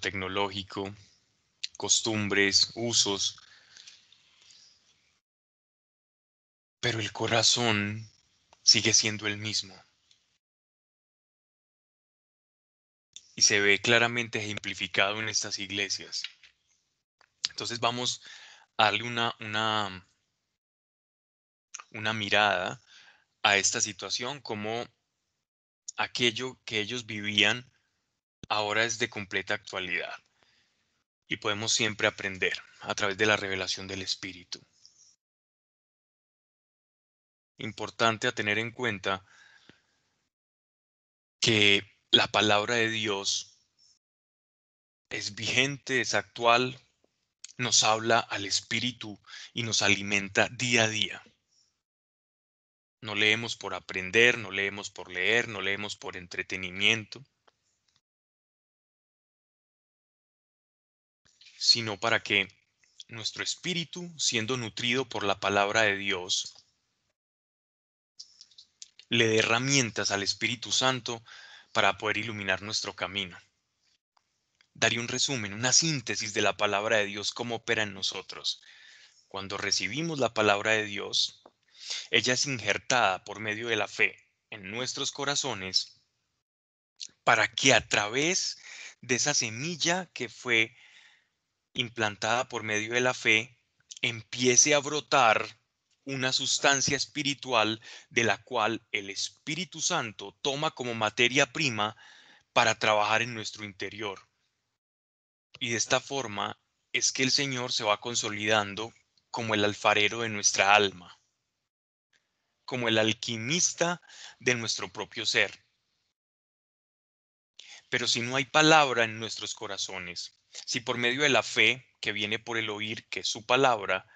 tecnológico, costumbres, usos, pero el corazón sigue siendo el mismo. Y se ve claramente ejemplificado en estas iglesias. Entonces vamos a darle una, una, una mirada a esta situación, como aquello que ellos vivían ahora es de completa actualidad. Y podemos siempre aprender a través de la revelación del Espíritu. Importante a tener en cuenta que la palabra de Dios es vigente, es actual, nos habla al Espíritu y nos alimenta día a día. No leemos por aprender, no leemos por leer, no leemos por entretenimiento, sino para que nuestro espíritu, siendo nutrido por la palabra de Dios, le dé herramientas al Espíritu Santo para poder iluminar nuestro camino. Daría un resumen, una síntesis de la palabra de Dios, cómo opera en nosotros. Cuando recibimos la palabra de Dios, ella es injertada por medio de la fe en nuestros corazones para que a través de esa semilla que fue implantada por medio de la fe empiece a brotar una sustancia espiritual de la cual el Espíritu Santo toma como materia prima para trabajar en nuestro interior. Y de esta forma es que el Señor se va consolidando como el alfarero de nuestra alma como el alquimista de nuestro propio ser. Pero si no hay palabra en nuestros corazones, si por medio de la fe que viene por el oír, que es su palabra,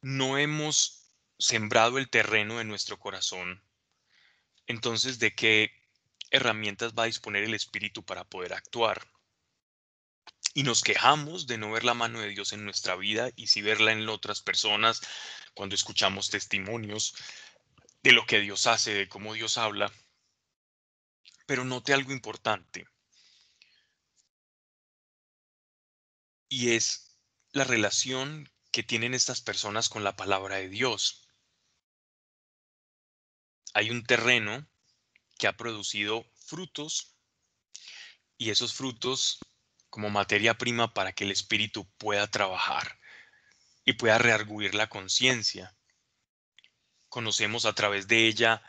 no hemos sembrado el terreno de nuestro corazón, entonces ¿de qué herramientas va a disponer el Espíritu para poder actuar? Y nos quejamos de no ver la mano de Dios en nuestra vida y si verla en otras personas, cuando escuchamos testimonios, de lo que Dios hace, de cómo Dios habla. Pero note algo importante. Y es la relación que tienen estas personas con la palabra de Dios. Hay un terreno que ha producido frutos y esos frutos como materia prima para que el espíritu pueda trabajar y pueda rearguir la conciencia conocemos a través de ella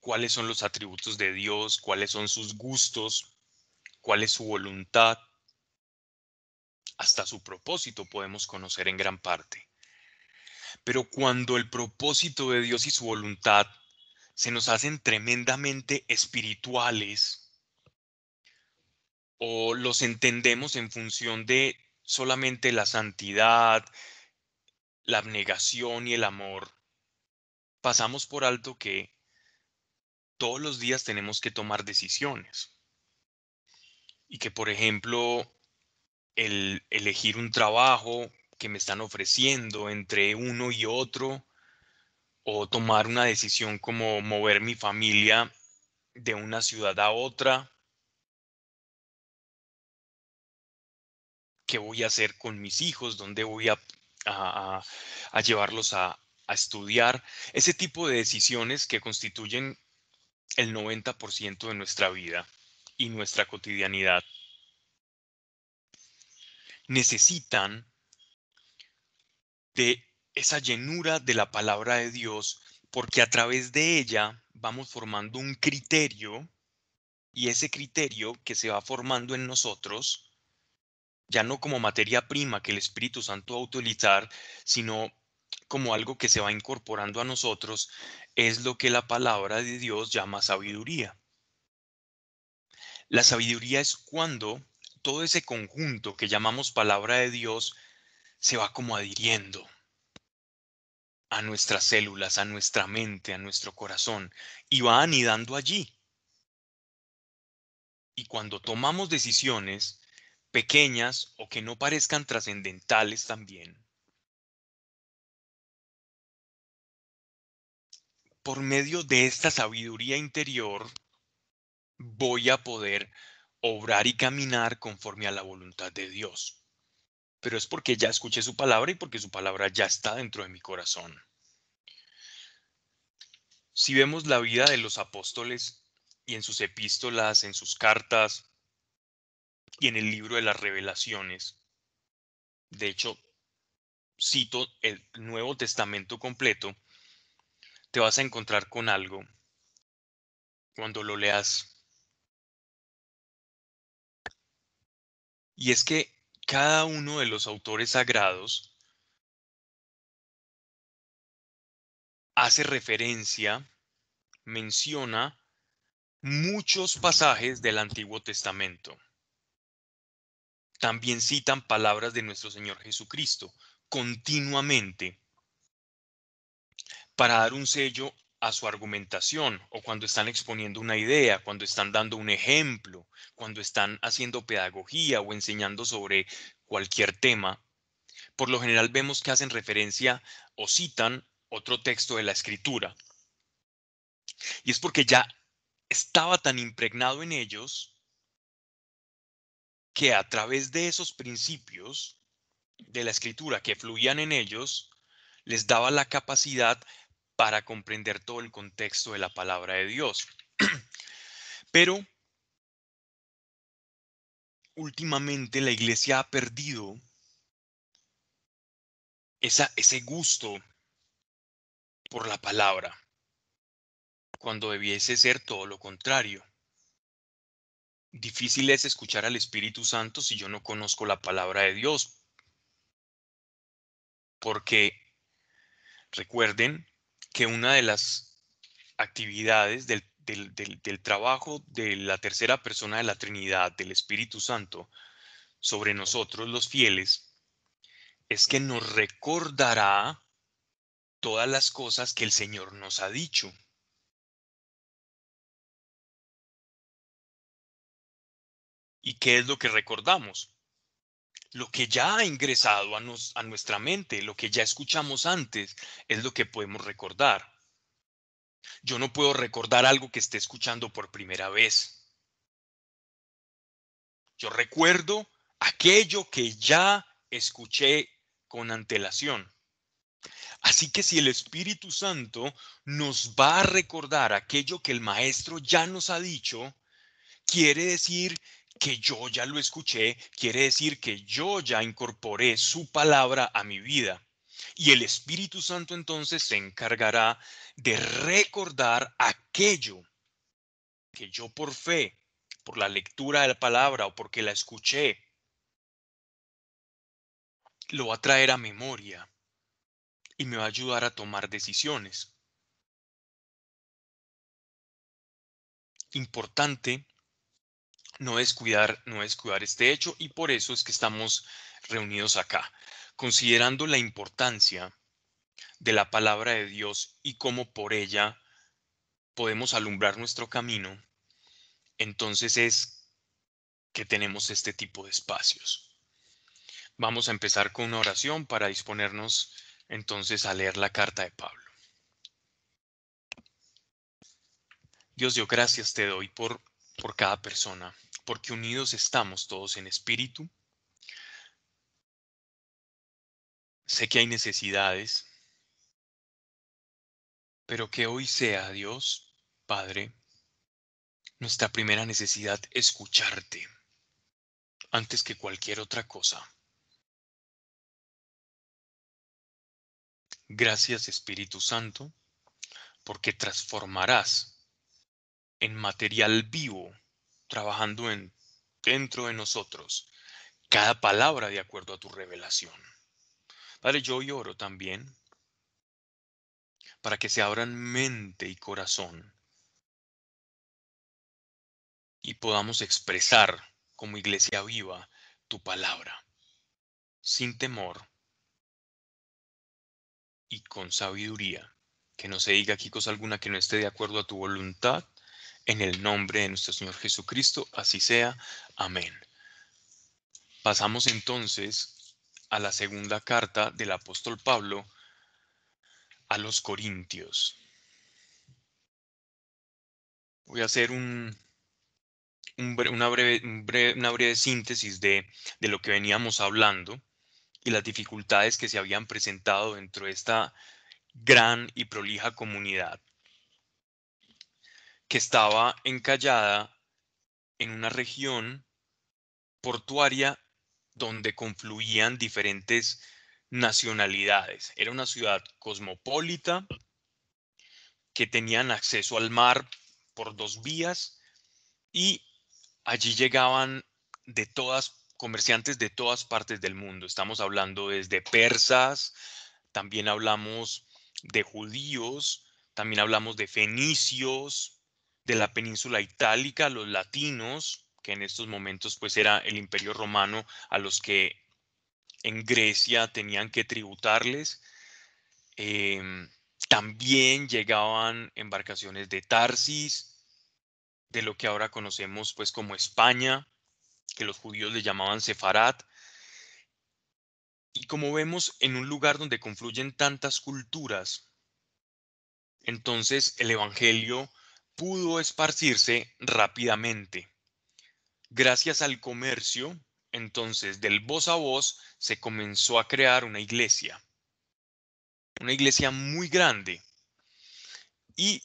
cuáles son los atributos de Dios, cuáles son sus gustos, cuál es su voluntad, hasta su propósito podemos conocer en gran parte. Pero cuando el propósito de Dios y su voluntad se nos hacen tremendamente espirituales o los entendemos en función de solamente la santidad, la abnegación y el amor, pasamos por alto que todos los días tenemos que tomar decisiones. Y que, por ejemplo, el elegir un trabajo que me están ofreciendo entre uno y otro, o tomar una decisión como mover mi familia de una ciudad a otra, qué voy a hacer con mis hijos, dónde voy a llevarlos a, a estudiar, ese tipo de decisiones que constituyen el 90% de nuestra vida y nuestra cotidianidad. Necesitan de esa llenura de la palabra de Dios porque a través de ella vamos formando un criterio y ese criterio que se va formando en nosotros ya no como materia prima que el Espíritu Santo va a utilizar, sino como algo que se va incorporando a nosotros, es lo que la palabra de Dios llama sabiduría. La sabiduría es cuando todo ese conjunto que llamamos palabra de Dios se va como adhiriendo a nuestras células, a nuestra mente, a nuestro corazón, y va anidando allí. Y cuando tomamos decisiones, pequeñas o que no parezcan trascendentales también. Por medio de esta sabiduría interior voy a poder obrar y caminar conforme a la voluntad de Dios. Pero es porque ya escuché su palabra y porque su palabra ya está dentro de mi corazón. Si vemos la vida de los apóstoles y en sus epístolas, en sus cartas y en el libro de las revelaciones, de hecho, cito el Nuevo Testamento completo, te vas a encontrar con algo cuando lo leas. Y es que cada uno de los autores sagrados hace referencia, menciona muchos pasajes del Antiguo Testamento. También citan palabras de nuestro Señor Jesucristo continuamente para dar un sello a su argumentación o cuando están exponiendo una idea, cuando están dando un ejemplo, cuando están haciendo pedagogía o enseñando sobre cualquier tema. Por lo general vemos que hacen referencia o citan otro texto de la escritura. Y es porque ya estaba tan impregnado en ellos que a través de esos principios de la escritura que fluían en ellos, les daba la capacidad para comprender todo el contexto de la palabra de Dios. Pero últimamente la iglesia ha perdido esa, ese gusto por la palabra, cuando debiese ser todo lo contrario. Difícil es escuchar al Espíritu Santo si yo no conozco la palabra de Dios. Porque recuerden que una de las actividades del, del, trabajo de la tercera persona de la Trinidad, del Espíritu Santo, sobre nosotros los fieles, es que nos recordará todas las cosas que el Señor nos ha dicho. ¿Y qué es lo que recordamos? Lo que ya ha ingresado a, a, nuestra mente, lo que ya escuchamos antes, es lo que podemos recordar. Yo no puedo recordar algo que esté escuchando por primera vez. Yo recuerdo aquello que ya escuché con antelación. Así que si el Espíritu Santo nos va a recordar aquello que el Maestro ya nos ha dicho, quiere decir que yo ya lo escuché, quiere decir que yo ya incorporé su palabra a mi vida. Y el Espíritu Santo entonces se encargará de recordar aquello que yo por fe, por la lectura de la palabra o porque la escuché, lo va a traer a memoria y me va a ayudar a tomar decisiones. Importante no descuidar, no descuidar este hecho y por eso es que estamos reunidos acá, considerando la importancia de la palabra de Dios y cómo por ella podemos alumbrar nuestro camino, entonces es que tenemos este tipo de espacios. Vamos a empezar con una oración para disponernos entonces a leer la carta de Pablo. Dios, yo gracias te doy por, por cada persona, porque unidos estamos todos en espíritu. Sé que hay necesidades, pero que hoy sea, Dios, Padre, nuestra primera necesidad escucharte antes que cualquier otra cosa. Gracias Espíritu Santo, porque transformarás en material vivo, trabajando en, dentro de nosotros, cada palabra de acuerdo a tu revelación. Padre, yo oro también para que se abran mente y corazón y podamos expresar como iglesia viva tu palabra, sin temor y con sabiduría, que no se diga aquí cosa alguna que no esté de acuerdo a tu voluntad, en el nombre de nuestro Señor Jesucristo, así sea. Amén. Pasamos entonces a la segunda carta del apóstol Pablo a los Corintios. Voy a hacer un, una, breve, síntesis de, de lo que veníamos hablando y las dificultades que se habían presentado dentro de esta gran y prolija comunidad que estaba encallada en una región portuaria donde confluían diferentes nacionalidades. Era una ciudad cosmopolita que tenían acceso al mar por dos vías y allí llegaban de todas comerciantes de todas partes del mundo. Estamos hablando desde persas, también hablamos de judíos, también hablamos de fenicios, de la península itálica, los latinos, que en estos momentos pues era el imperio romano a los que en Grecia tenían que tributarles. Em, también llegaban embarcaciones de Tarsis, de lo que ahora conocemos pues como España, que los judíos le llamaban Sefarat. Y como vemos en un lugar donde confluyen tantas culturas, entonces el Evangelio pudo esparcirse rápidamente. Gracias al comercio, entonces del voz a voz se comenzó a crear una iglesia. Una iglesia muy grande y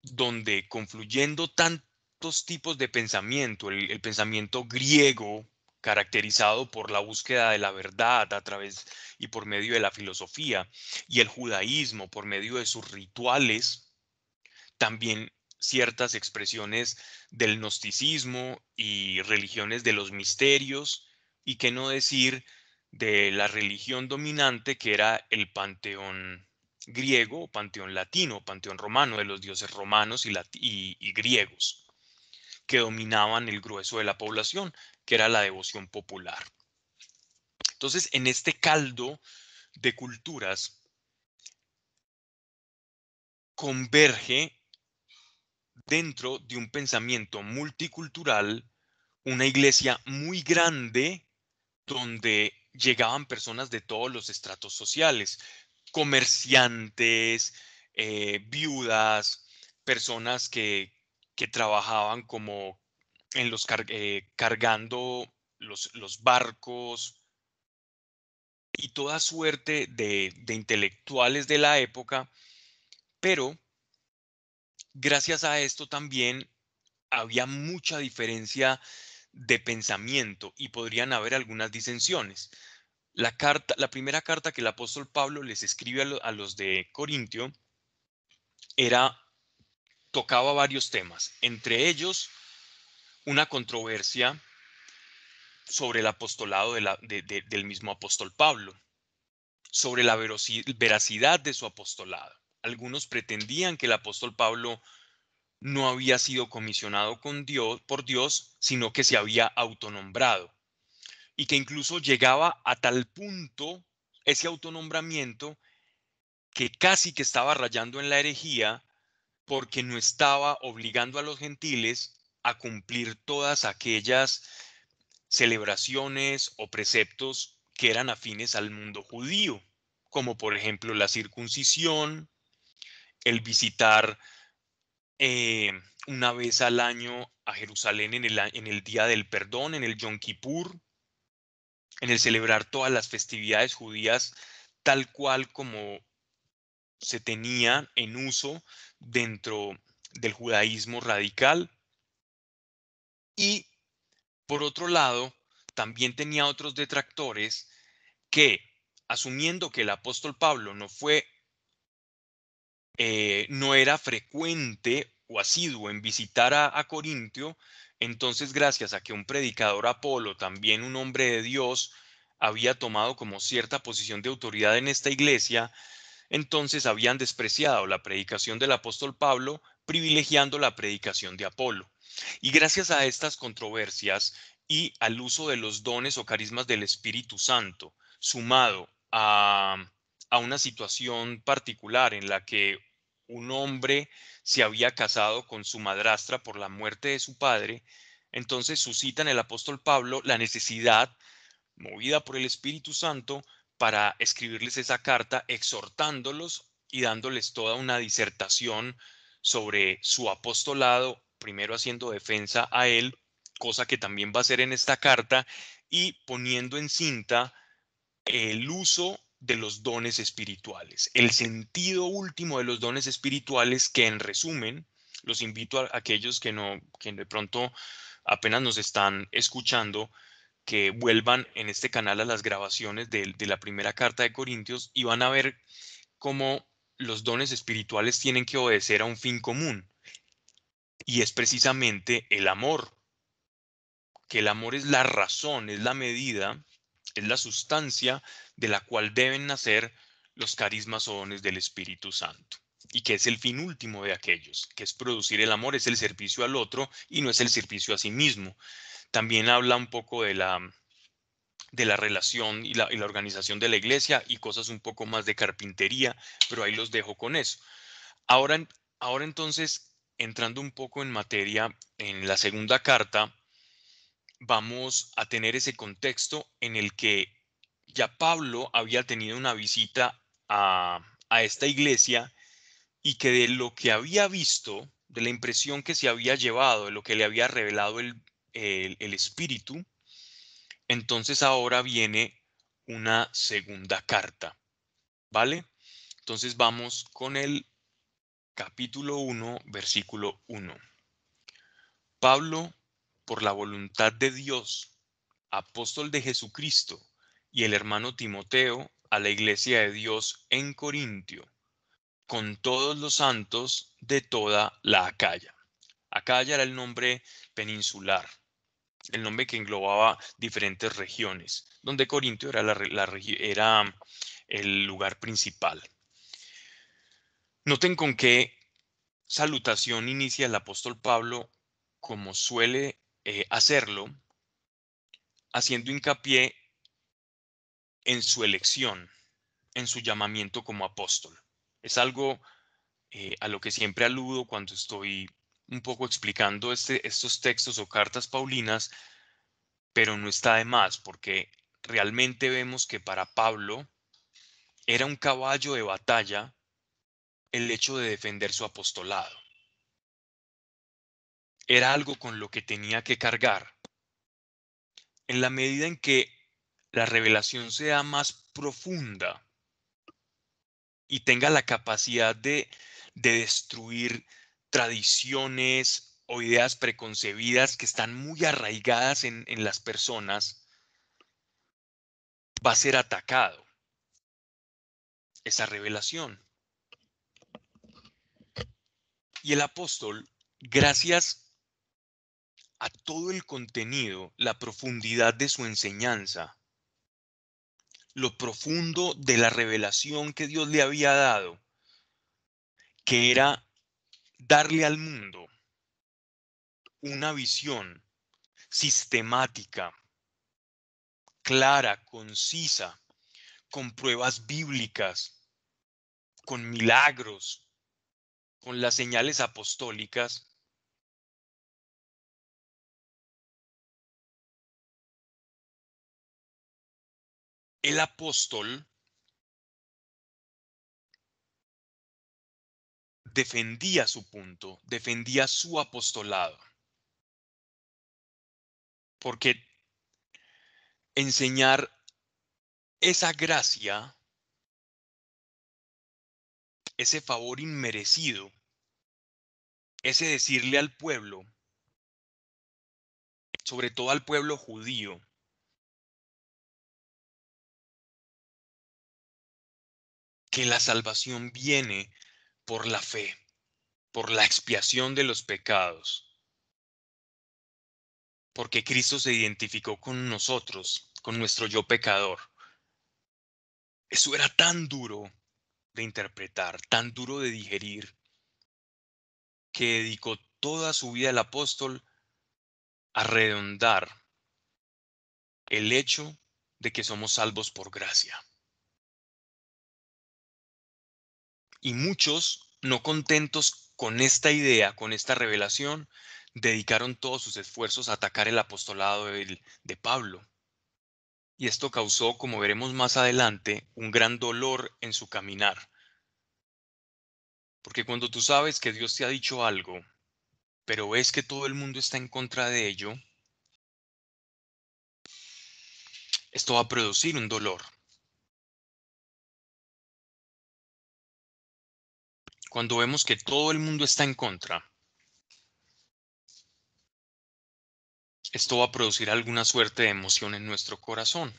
donde confluyendo tantos tipos de pensamiento, el, pensamiento griego caracterizado por la búsqueda de la verdad a través y por medio de la filosofía, y el judaísmo por medio de sus rituales, también ciertas expresiones del gnosticismo y religiones de los misterios, y qué no decir de la religión dominante que era el panteón griego, panteón latino, panteón romano, de los dioses romanos y, y griegos, que dominaban el grueso de la población, que era la devoción popular. Entonces, en este caldo de culturas converge dentro de un pensamiento multicultural una iglesia muy grande donde llegaban personas de todos los estratos sociales, comerciantes, eh, viudas, personas que, trabajaban como en los eh, cargando los, los, barcos. Y toda suerte de intelectuales de la época, pero gracias a esto también había mucha diferencia de pensamiento y podrían haber algunas disensiones. La, carta, la primera carta que el apóstol Pablo les escribe a, los de Corintio era, tocaba varios temas, entre ellos una controversia sobre el apostolado del mismo apóstol Pablo, sobre la veracidad de su apostolado. Algunos pretendían que el apóstol Pablo no había sido comisionado con Dios, por Dios, sino que se había autonombrado. Y que incluso llegaba a tal punto ese autonombramiento que casi que estaba rayando en la herejía porque no estaba obligando a los gentiles a cumplir todas aquellas celebraciones o preceptos que eran afines al mundo judío, como por ejemplo la circuncisión, el visitar eh, una vez al año a Jerusalén en el, en el Día del Perdón, en el Yom Kippur, en el celebrar todas las festividades judías tal cual como se tenía en uso dentro del judaísmo radical. Y por otro lado, también tenía otros detractores que, asumiendo que el apóstol Pablo no fue eh, no era frecuente o asiduo en visitar a, Corintio, entonces gracias a que un predicador Apolo, también un hombre de Dios, había tomado como cierta posición de autoridad en esta iglesia, entonces habían despreciado la predicación del apóstol Pablo, privilegiando la predicación de Apolo. Y gracias a estas controversias y al uso de los dones o carismas del Espíritu Santo, sumado a, a una situación particular en la que un hombre se había casado con su madrastra por la muerte de su padre, entonces suscita en el apóstol Pablo la necesidad, movida por el Espíritu Santo, para escribirles esa carta exhortándolos y dándoles toda una disertación sobre su apostolado, primero haciendo defensa a él cosa que también va a ser en esta carta, y poniendo en cinta el uso de los dones espirituales, el sentido último de los dones espirituales que en resumen, los invito a aquellos que no, que de pronto apenas nos están escuchando, que vuelvan en este canal a las grabaciones de, de la primera carta de Corintios y van a ver cómo los dones espirituales tienen que obedecer a un fin común. Y es precisamente el amor. Que el amor es la razón, es la medida, es la sustancia de la cual deben nacer los carismas o dones del Espíritu Santo. Y que es el fin último de aquellos, que es producir el amor, es el servicio al otro y no es el servicio a sí mismo. También habla un poco de la, de la relación y la, organización de la iglesia y cosas un poco más de carpintería, pero ahí los dejo con eso. Ahora, ahora entonces, entrando un poco en materia, en la segunda carta, vamos a tener ese contexto en el que ya Pablo había tenido una visita a, a esta iglesia y que de lo que había visto, de la impresión que se había llevado, de lo que le había revelado el, el, espíritu, entonces ahora viene una segunda carta, ¿vale? Entonces vamos con el capítulo 1, versículo 1. Pablo, por la voluntad de Dios, apóstol de Jesucristo, y el hermano Timoteo a la iglesia de Dios en Corintio, con todos los santos de toda la Acaya. Acaya era el nombre peninsular, el nombre que englobaba diferentes regiones, donde Corintio era, la, era el lugar principal. Noten con qué salutación inicia el apóstol Pablo, como suele eh, hacerlo, haciendo hincapié en su elección, en su llamamiento como apóstol. Es algo eh, a lo que siempre aludo cuando estoy un poco explicando este, estos textos o cartas paulinas, pero no está de más porque realmente vemos que para Pablo era un caballo de batalla el hecho de defender su apostolado. Era algo con lo que tenía que cargar. En la medida en que la revelación sea más profunda y tenga la capacidad de, de destruir tradiciones o ideas preconcebidas que están muy arraigadas en, en las personas, va a ser atacado esa revelación. Y el apóstol, gracias a todo el contenido, la profundidad de su enseñanza, lo profundo de la revelación que Dios le había dado, que era darle al mundo una visión sistemática, clara, concisa, con pruebas bíblicas, con milagros, con las señales apostólicas, el apóstol defendía su punto, defendía su apostolado. Porque enseñar esa gracia, ese favor inmerecido, ese decirle al pueblo, sobre todo al pueblo judío, que la salvación viene por la fe, por la expiación de los pecados. Porque Cristo se identificó con nosotros, con nuestro yo pecador. Eso era tan duro de interpretar, tan duro de digerir, que dedicó toda su vida el apóstol a redondar el hecho de que somos salvos por gracia. Y muchos, no contentos con esta idea, con esta revelación, dedicaron todos sus esfuerzos a atacar el apostolado de, de Pablo. Y esto causó, como veremos más adelante, un gran dolor en su caminar. Porque cuando tú sabes que Dios te ha dicho algo, pero ves que todo el mundo está en contra de ello, esto va a producir un dolor. Cuando vemos que todo el mundo está en contra, esto va a producir alguna suerte de emoción en nuestro corazón.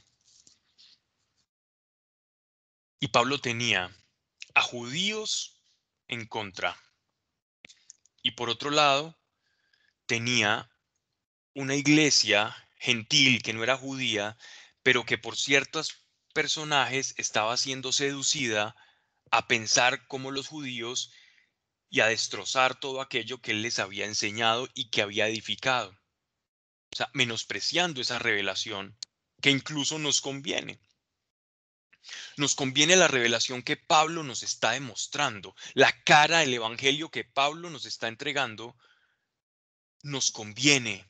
Y Pablo tenía a judíos en contra. Y por otro lado, tenía una iglesia gentil que no era judía, pero que por ciertos personajes estaba siendo seducida a pensar como los judíos y a destrozar todo aquello que él les había enseñado y que había edificado. O sea, menospreciando esa revelación que incluso nos conviene. Nos conviene la revelación que Pablo nos está demostrando, la cara del Evangelio que Pablo nos está entregando, nos conviene.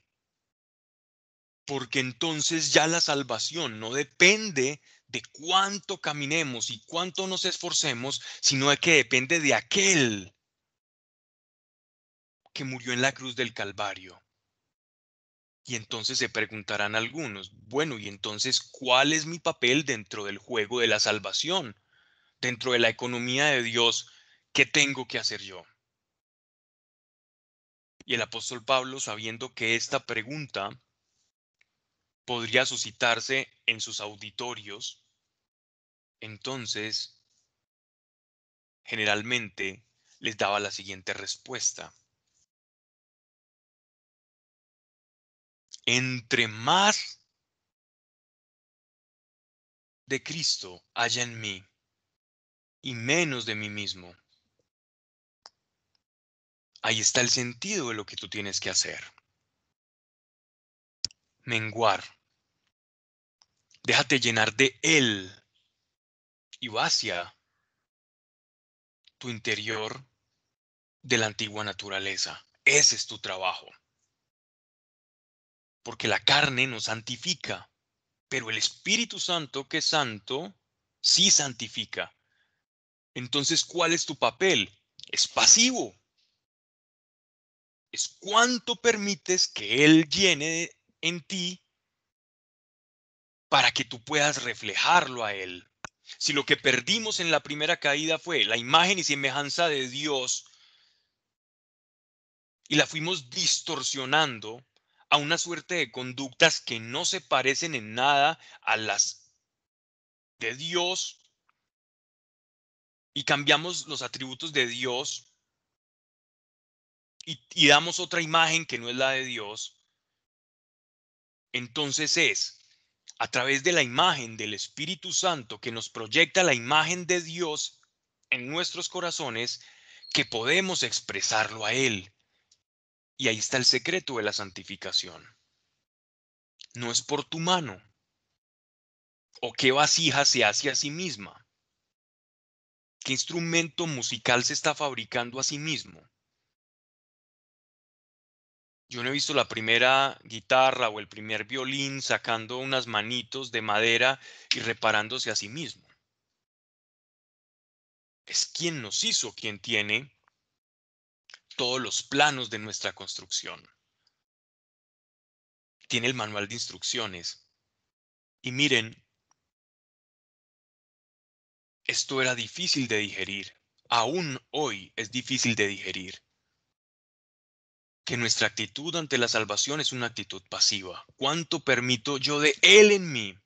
Porque entonces ya la salvación no depende de cuánto caminemos y cuánto nos esforcemos, sino de que depende de aquel que murió en la cruz del Calvario. Y entonces se preguntarán algunos, bueno, y entonces, ¿cuál es mi papel dentro del juego de la salvación? Dentro de la economía de Dios, ¿qué tengo que hacer yo? Y el apóstol Pablo, sabiendo que esta pregunta podría suscitarse en sus auditorios, entonces generalmente les daba la siguiente respuesta. entre más de Cristo haya en mí y menos de mí mismo, ahí está el sentido de lo que tú tienes que hacer. Menguar. Déjate llenar de Él y vacia tu interior de la antigua naturaleza. Ese es tu trabajo porque la carne nos santifica, pero el Espíritu Santo, que es santo, sí santifica. Entonces, ¿cuál es tu papel? Es pasivo. Es cuánto permites que Él llene en ti para que tú puedas reflejarlo a Él. Si lo que perdimos en la primera caída fue la imagen y semejanza de Dios y la fuimos distorsionando, a una suerte de conductas que no se parecen en nada a las de Dios y cambiamos los atributos de Dios y, damos otra imagen que no es la de Dios, entonces es a través de la imagen del Espíritu Santo que nos proyecta la imagen de Dios en nuestros corazones que podemos expresarlo a Él y ahí está el secreto de la santificación. No es por tu mano. ¿O qué vasija se hace a sí misma? ¿Qué instrumento musical se está fabricando a sí mismo? Yo no he visto la primera guitarra o el primer violín sacando unas manitos de madera y reparándose a sí mismo. Es quien nos hizo quien tiene todos los planos de nuestra construcción. Tiene el manual de instrucciones. Y miren, esto era difícil de digerir. Aún hoy es difícil de digerir. Que nuestra actitud ante la salvación es una actitud pasiva. ¿Cuánto permito yo de Él en mí?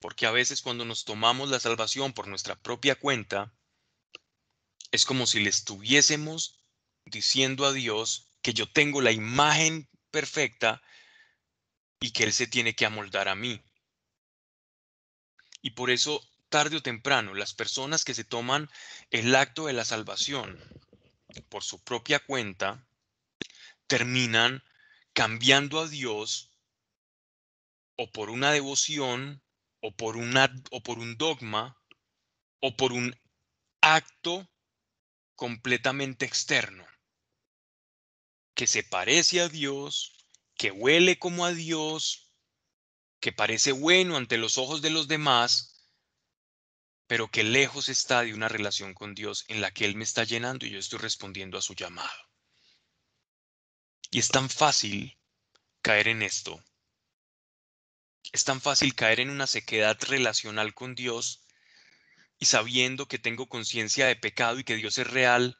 Porque a veces cuando nos tomamos la salvación por nuestra propia cuenta, es como si le estuviésemos diciendo a Dios que yo tengo la imagen perfecta y que Él se tiene que amoldar a mí. Y por eso, tarde o temprano, las personas que se toman el acto de la salvación por su propia cuenta, terminan cambiando a Dios o por una devoción o por, una, o por un dogma o por un acto completamente externo, que se parece a Dios, que huele como a Dios, que parece bueno ante los ojos de los demás, pero que lejos está de una relación con Dios en la que Él me está llenando y yo estoy respondiendo a su llamado. Y es tan fácil caer en esto, Es tan fácil caer en una sequedad relacional con Dios y sabiendo que tengo conciencia de pecado y que Dios es real,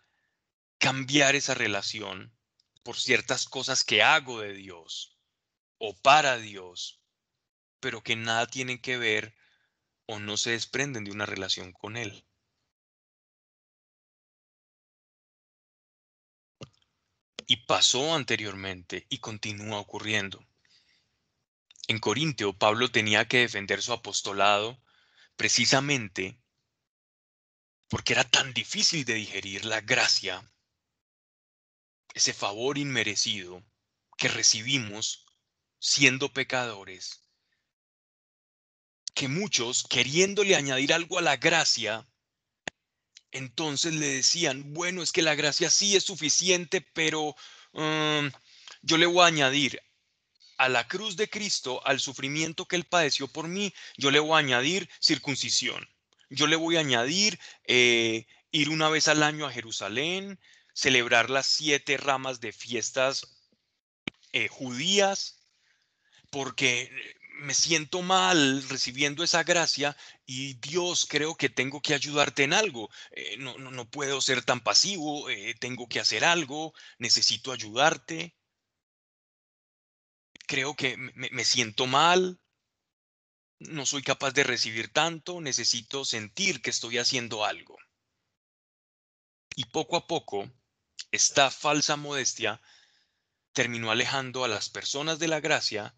cambiar esa relación por ciertas cosas que hago de Dios o para Dios, pero que nada tienen que ver o no se desprenden de una relación con Él. Y pasó anteriormente y continúa ocurriendo. En Corintio, Pablo tenía que defender su apostolado precisamente porque era tan difícil de digerir la gracia, ese favor inmerecido que recibimos siendo pecadores, que muchos, queriéndole añadir algo a la gracia, entonces le decían, bueno, es que la gracia sí es suficiente, pero um, yo le voy a añadir a la cruz de Cristo, al sufrimiento que él padeció por mí, yo le voy a añadir circuncisión. Yo le voy a añadir eh, ir una vez al año a Jerusalén, celebrar las siete ramas de fiestas eh, judías, porque me siento mal recibiendo esa gracia y Dios creo que tengo que ayudarte en algo. Eh, no, no, no, puedo ser tan pasivo, eh, tengo que hacer algo, necesito ayudarte. Creo que me, me siento mal, no soy capaz de recibir tanto, necesito sentir que estoy haciendo algo. Y poco a poco, esta falsa modestia terminó alejando a las personas de la gracia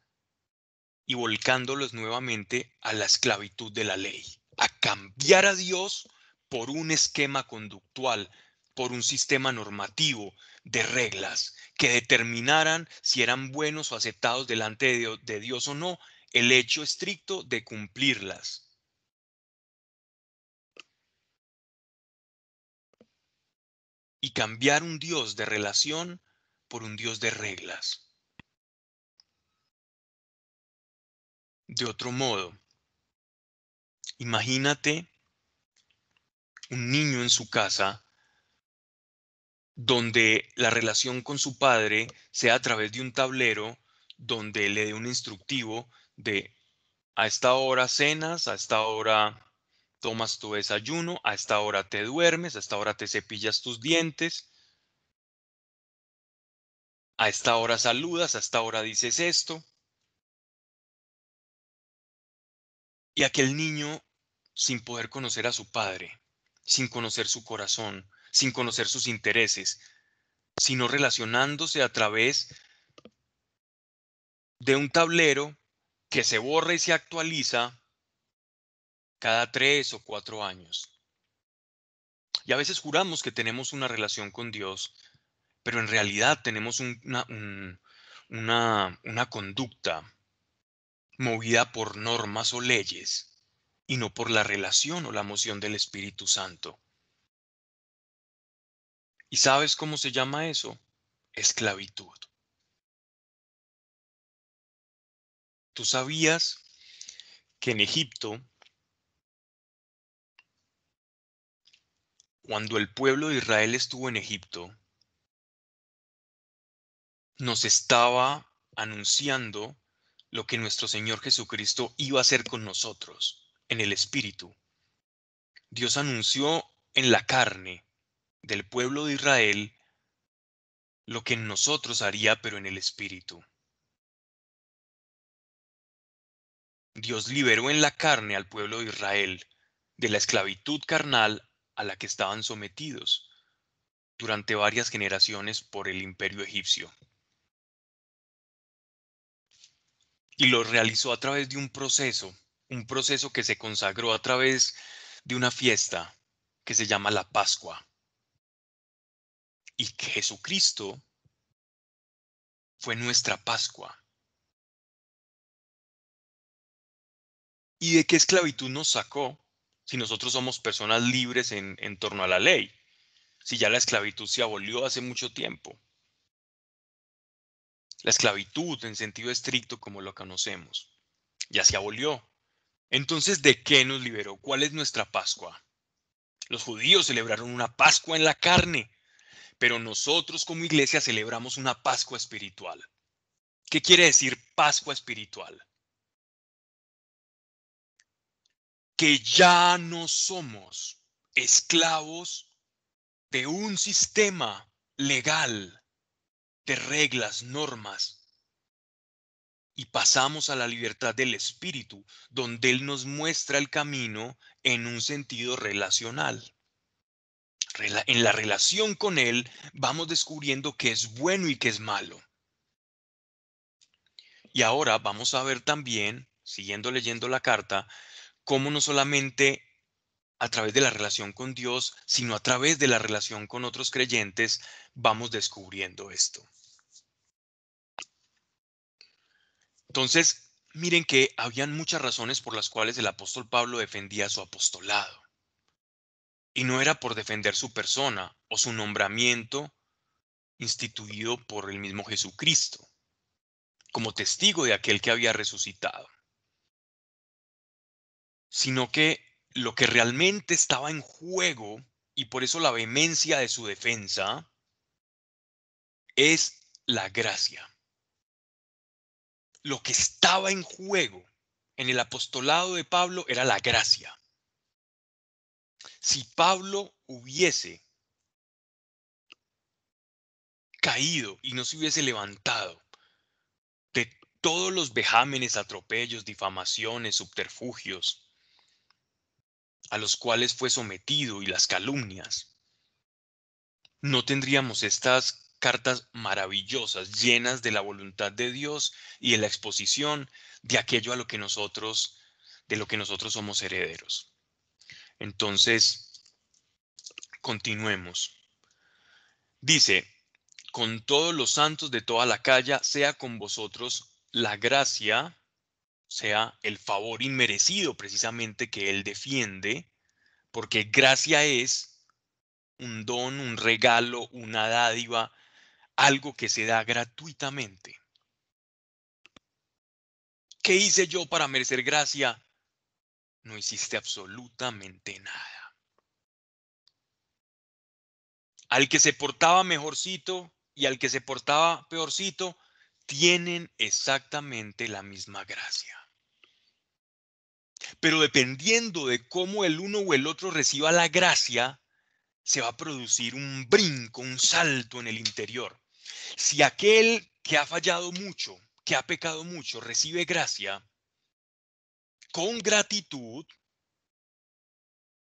y volcándolos nuevamente a la esclavitud de la ley, a cambiar a Dios por un esquema conductual, por un sistema normativo de reglas que determinaran si eran buenos o aceptados delante de Dios, o no, el hecho estricto de cumplirlas. Y cambiar un Dios de relación por un Dios de reglas. De otro modo, imagínate un niño en su casa donde la relación con su padre sea a través de un tablero donde le dé un instructivo de a esta hora cenas, a esta hora tomas tu desayuno, a esta hora te duermes, a esta hora te cepillas tus dientes, a esta hora saludas, a esta hora dices esto. Y aquel niño, sin poder conocer a su padre, sin conocer su corazón, sin conocer sus intereses, sino relacionándose a través de un tablero que se borra y se actualiza cada tres o cuatro años. Y a veces juramos que tenemos una relación con Dios, pero en realidad tenemos una, una, una conducta movida por normas o leyes y no por la relación o la moción del Espíritu Santo. ¿Y sabes cómo se llama eso? Esclavitud. ¿Tú sabías que en Egipto, cuando el pueblo de Israel estuvo en Egipto, nos estaba anunciando lo que nuestro Señor Jesucristo iba a hacer con nosotros en el Espíritu. Dios anunció en la carne del pueblo de Israel lo que en nosotros haría, pero en el Espíritu. Dios liberó en la carne al pueblo de Israel de la esclavitud carnal a la que estaban sometidos durante varias generaciones por el imperio egipcio. Y lo realizó a través de un proceso, un proceso que se consagró a través de una fiesta que se llama la Pascua. Y Jesucristo fue nuestra Pascua. ¿Y de qué esclavitud nos sacó si nosotros somos personas libres en, en torno a la ley? Si ya la esclavitud se abolió hace mucho tiempo la esclavitud en sentido estricto como lo conocemos. Ya se abolió. Entonces, ¿de qué nos liberó? ¿Cuál es nuestra Pascua? Los judíos celebraron una Pascua en la carne, pero nosotros como iglesia celebramos una Pascua espiritual. ¿Qué quiere decir Pascua espiritual? que ya no somos esclavos de un sistema legal de reglas, normas, y pasamos a la libertad del espíritu, donde Él nos muestra el camino en un sentido relacional. En la relación con Él vamos descubriendo que es bueno y que es malo. Y ahora vamos a ver también, siguiendo leyendo la carta, cómo no solamente a través de la relación con Dios, sino a través de la relación con otros creyentes, vamos descubriendo esto. Entonces, miren que habían muchas razones por las cuales el apóstol Pablo defendía su apostolado. Y no era por defender su persona o su nombramiento instituido por el mismo Jesucristo, como testigo de aquel que había resucitado, sino que lo que realmente estaba en juego, y por eso la vehemencia de su defensa, es la gracia lo que estaba en juego en el apostolado de Pablo era la gracia. Si Pablo hubiese caído y no se hubiese levantado de todos los vejámenes, atropellos, difamaciones, subterfugios a los cuales fue sometido y las calumnias, no tendríamos estas cartas maravillosas, llenas de la voluntad de Dios y de la exposición de aquello a lo que nosotros, de lo que nosotros somos herederos. Entonces, continuemos. Dice, con todos los santos de toda la calle, sea con vosotros la gracia, sea el favor inmerecido precisamente que Él defiende, porque gracia es un don, un regalo, una dádiva algo que se da gratuitamente. ¿Qué hice yo para merecer gracia? No hiciste absolutamente nada. Al que se portaba mejorcito y al que se portaba peorcito, tienen exactamente la misma gracia. Pero dependiendo de cómo el uno o el otro reciba la gracia, se va a producir un brinco, un salto en el interior. Si aquel que ha fallado mucho, que ha pecado mucho, recibe gracia, con gratitud,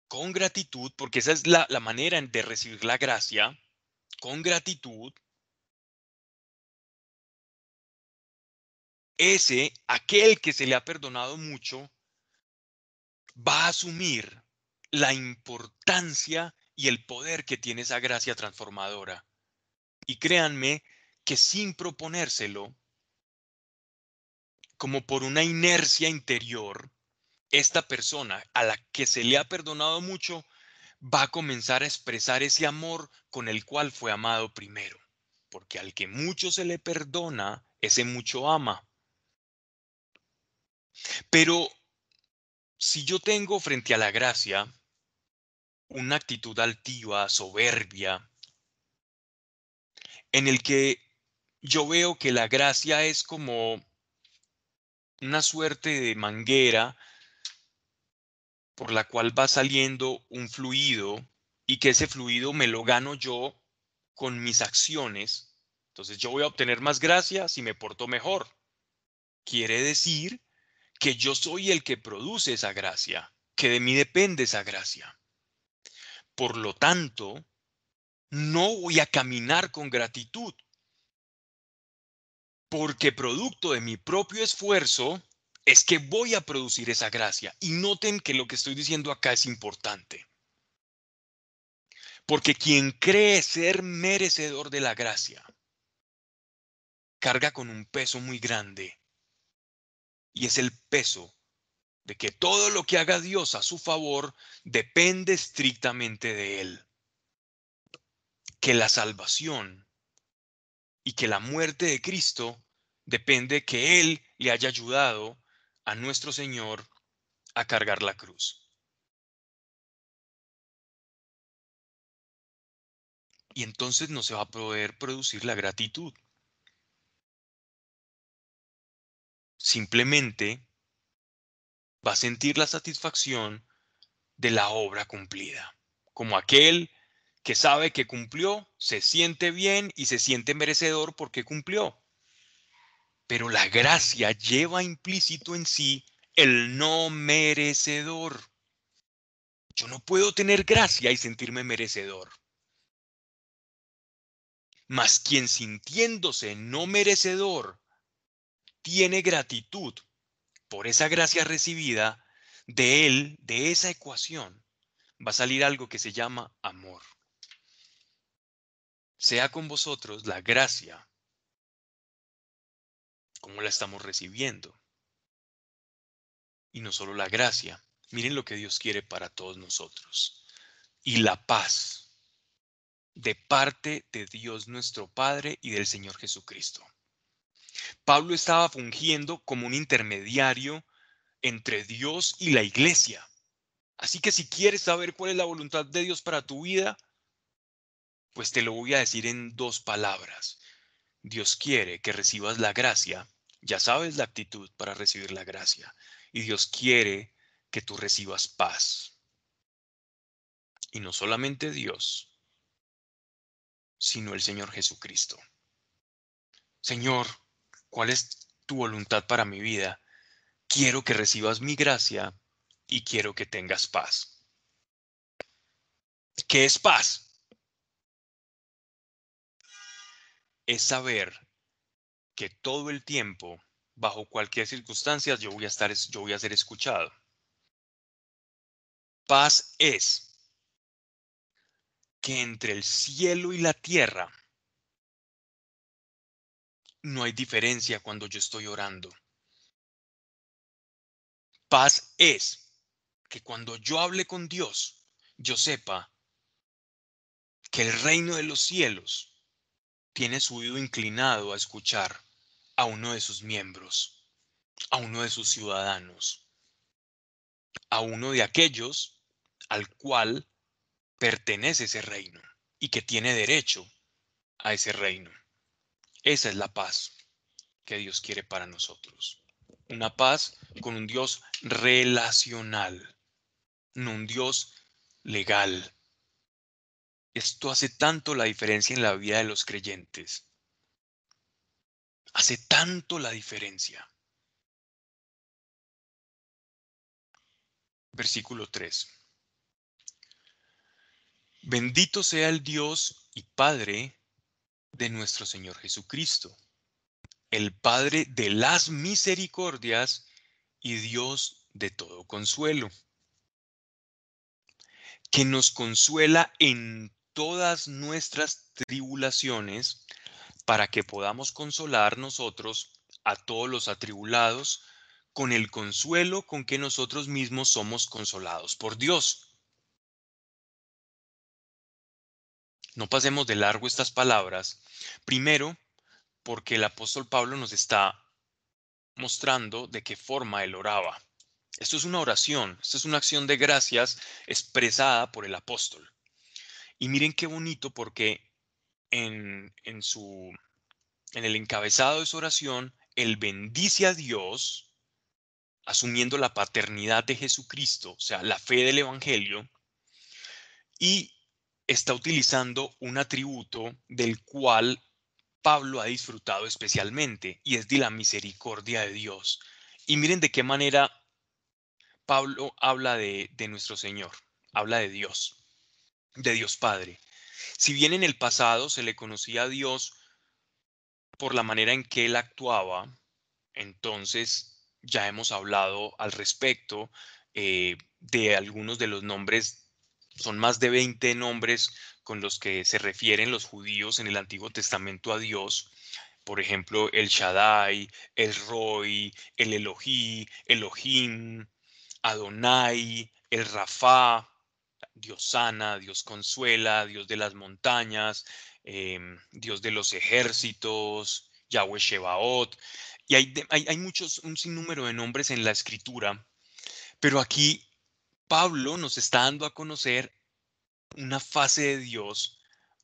con gratitud, porque esa es la, la manera de recibir la gracia, con gratitud, ese, aquel que se le ha perdonado mucho, va a asumir la importancia y el poder que tiene esa gracia transformadora. Y créanme que sin proponérselo, como por una inercia interior, esta persona a la que se le ha perdonado mucho va a comenzar a expresar ese amor con el cual fue amado primero. Porque al que mucho se le perdona, ese mucho ama. Pero si yo tengo frente a la gracia una actitud altiva, soberbia, en el que yo veo que la gracia es como una suerte de manguera por la cual va saliendo un fluido y que ese fluido me lo gano yo con mis acciones. Entonces yo voy a obtener más gracia si me porto mejor. Quiere decir que yo soy el que produce esa gracia, que de mí depende esa gracia. Por lo tanto, no voy a caminar con gratitud. Porque producto de mi propio esfuerzo es que voy a producir esa gracia. Y noten que lo que estoy diciendo acá es importante. Porque quien cree ser merecedor de la gracia carga con un peso muy grande. Y es el peso de que todo lo que haga Dios a su favor depende estrictamente de Él que la salvación y que la muerte de Cristo depende que Él le haya ayudado a nuestro Señor a cargar la cruz. Y entonces no se va a poder producir la gratitud. Simplemente va a sentir la satisfacción de la obra cumplida, como aquel que sabe que cumplió, se siente bien y se siente merecedor porque cumplió. Pero la gracia lleva implícito en sí el no merecedor. Yo no puedo tener gracia y sentirme merecedor. Mas quien sintiéndose no merecedor tiene gratitud por esa gracia recibida, de él, de esa ecuación, va a salir algo que se llama amor. Sea con vosotros la gracia como la estamos recibiendo. Y no solo la gracia, miren lo que Dios quiere para todos nosotros. Y la paz de parte de Dios nuestro Padre y del Señor Jesucristo. Pablo estaba fungiendo como un intermediario entre Dios y la iglesia. Así que si quieres saber cuál es la voluntad de Dios para tu vida, pues te lo voy a decir en dos palabras. Dios quiere que recibas la gracia, ya sabes la actitud para recibir la gracia, y Dios quiere que tú recibas paz. Y no solamente Dios, sino el Señor Jesucristo. Señor, ¿cuál es tu voluntad para mi vida? Quiero que recibas mi gracia y quiero que tengas paz. ¿Qué es paz? es saber que todo el tiempo, bajo cualquier circunstancia, yo voy a estar, yo voy a ser escuchado. Paz es que entre el cielo y la tierra no hay diferencia cuando yo estoy orando. Paz es que cuando yo hable con Dios, yo sepa que el reino de los cielos tiene su oído inclinado a escuchar a uno de sus miembros, a uno de sus ciudadanos, a uno de aquellos al cual pertenece ese reino y que tiene derecho a ese reino. Esa es la paz que Dios quiere para nosotros. Una paz con un Dios relacional, no un Dios legal, esto hace tanto la diferencia en la vida de los creyentes. Hace tanto la diferencia. Versículo 3. Bendito sea el Dios y Padre de nuestro Señor Jesucristo, el Padre de las misericordias y Dios de todo consuelo, que nos consuela en todas nuestras tribulaciones para que podamos consolar nosotros a todos los atribulados con el consuelo con que nosotros mismos somos consolados por Dios. No pasemos de largo estas palabras. Primero, porque el apóstol Pablo nos está mostrando de qué forma él oraba. Esto es una oración, esto es una acción de gracias expresada por el apóstol. Y miren qué bonito porque en, en, su, en el encabezado de su oración, él bendice a Dios, asumiendo la paternidad de Jesucristo, o sea, la fe del Evangelio, y está utilizando un atributo del cual Pablo ha disfrutado especialmente, y es de la misericordia de Dios. Y miren de qué manera Pablo habla de, de nuestro Señor, habla de Dios de Dios Padre. Si bien en el pasado se le conocía a Dios por la manera en que él actuaba, entonces ya hemos hablado al respecto eh, de algunos de los nombres, son más de 20 nombres con los que se refieren los judíos en el Antiguo Testamento a Dios. Por ejemplo, el Shaddai, el Roy, el Elohí, Elohim, Adonai, el Rafa, Dios sana, Dios consuela, Dios de las montañas, em, Dios de los ejércitos, Yahweh Shebaot. Y hay, hay, muchos, un sinnúmero de nombres en la escritura, pero aquí Pablo nos está dando a conocer una fase de Dios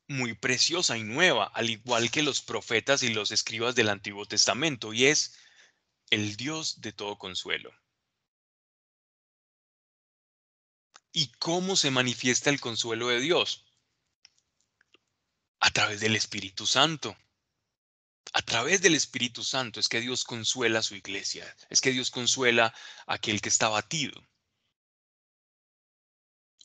muy preciosa y nueva, al igual que los profetas y los escribas del Antiguo Testamento, y es el Dios de todo consuelo. ¿Y cómo se manifiesta el consuelo de Dios? A través del Espíritu Santo. A través del Espíritu Santo es que Dios consuela a su iglesia, es que Dios consuela a aquel que está batido.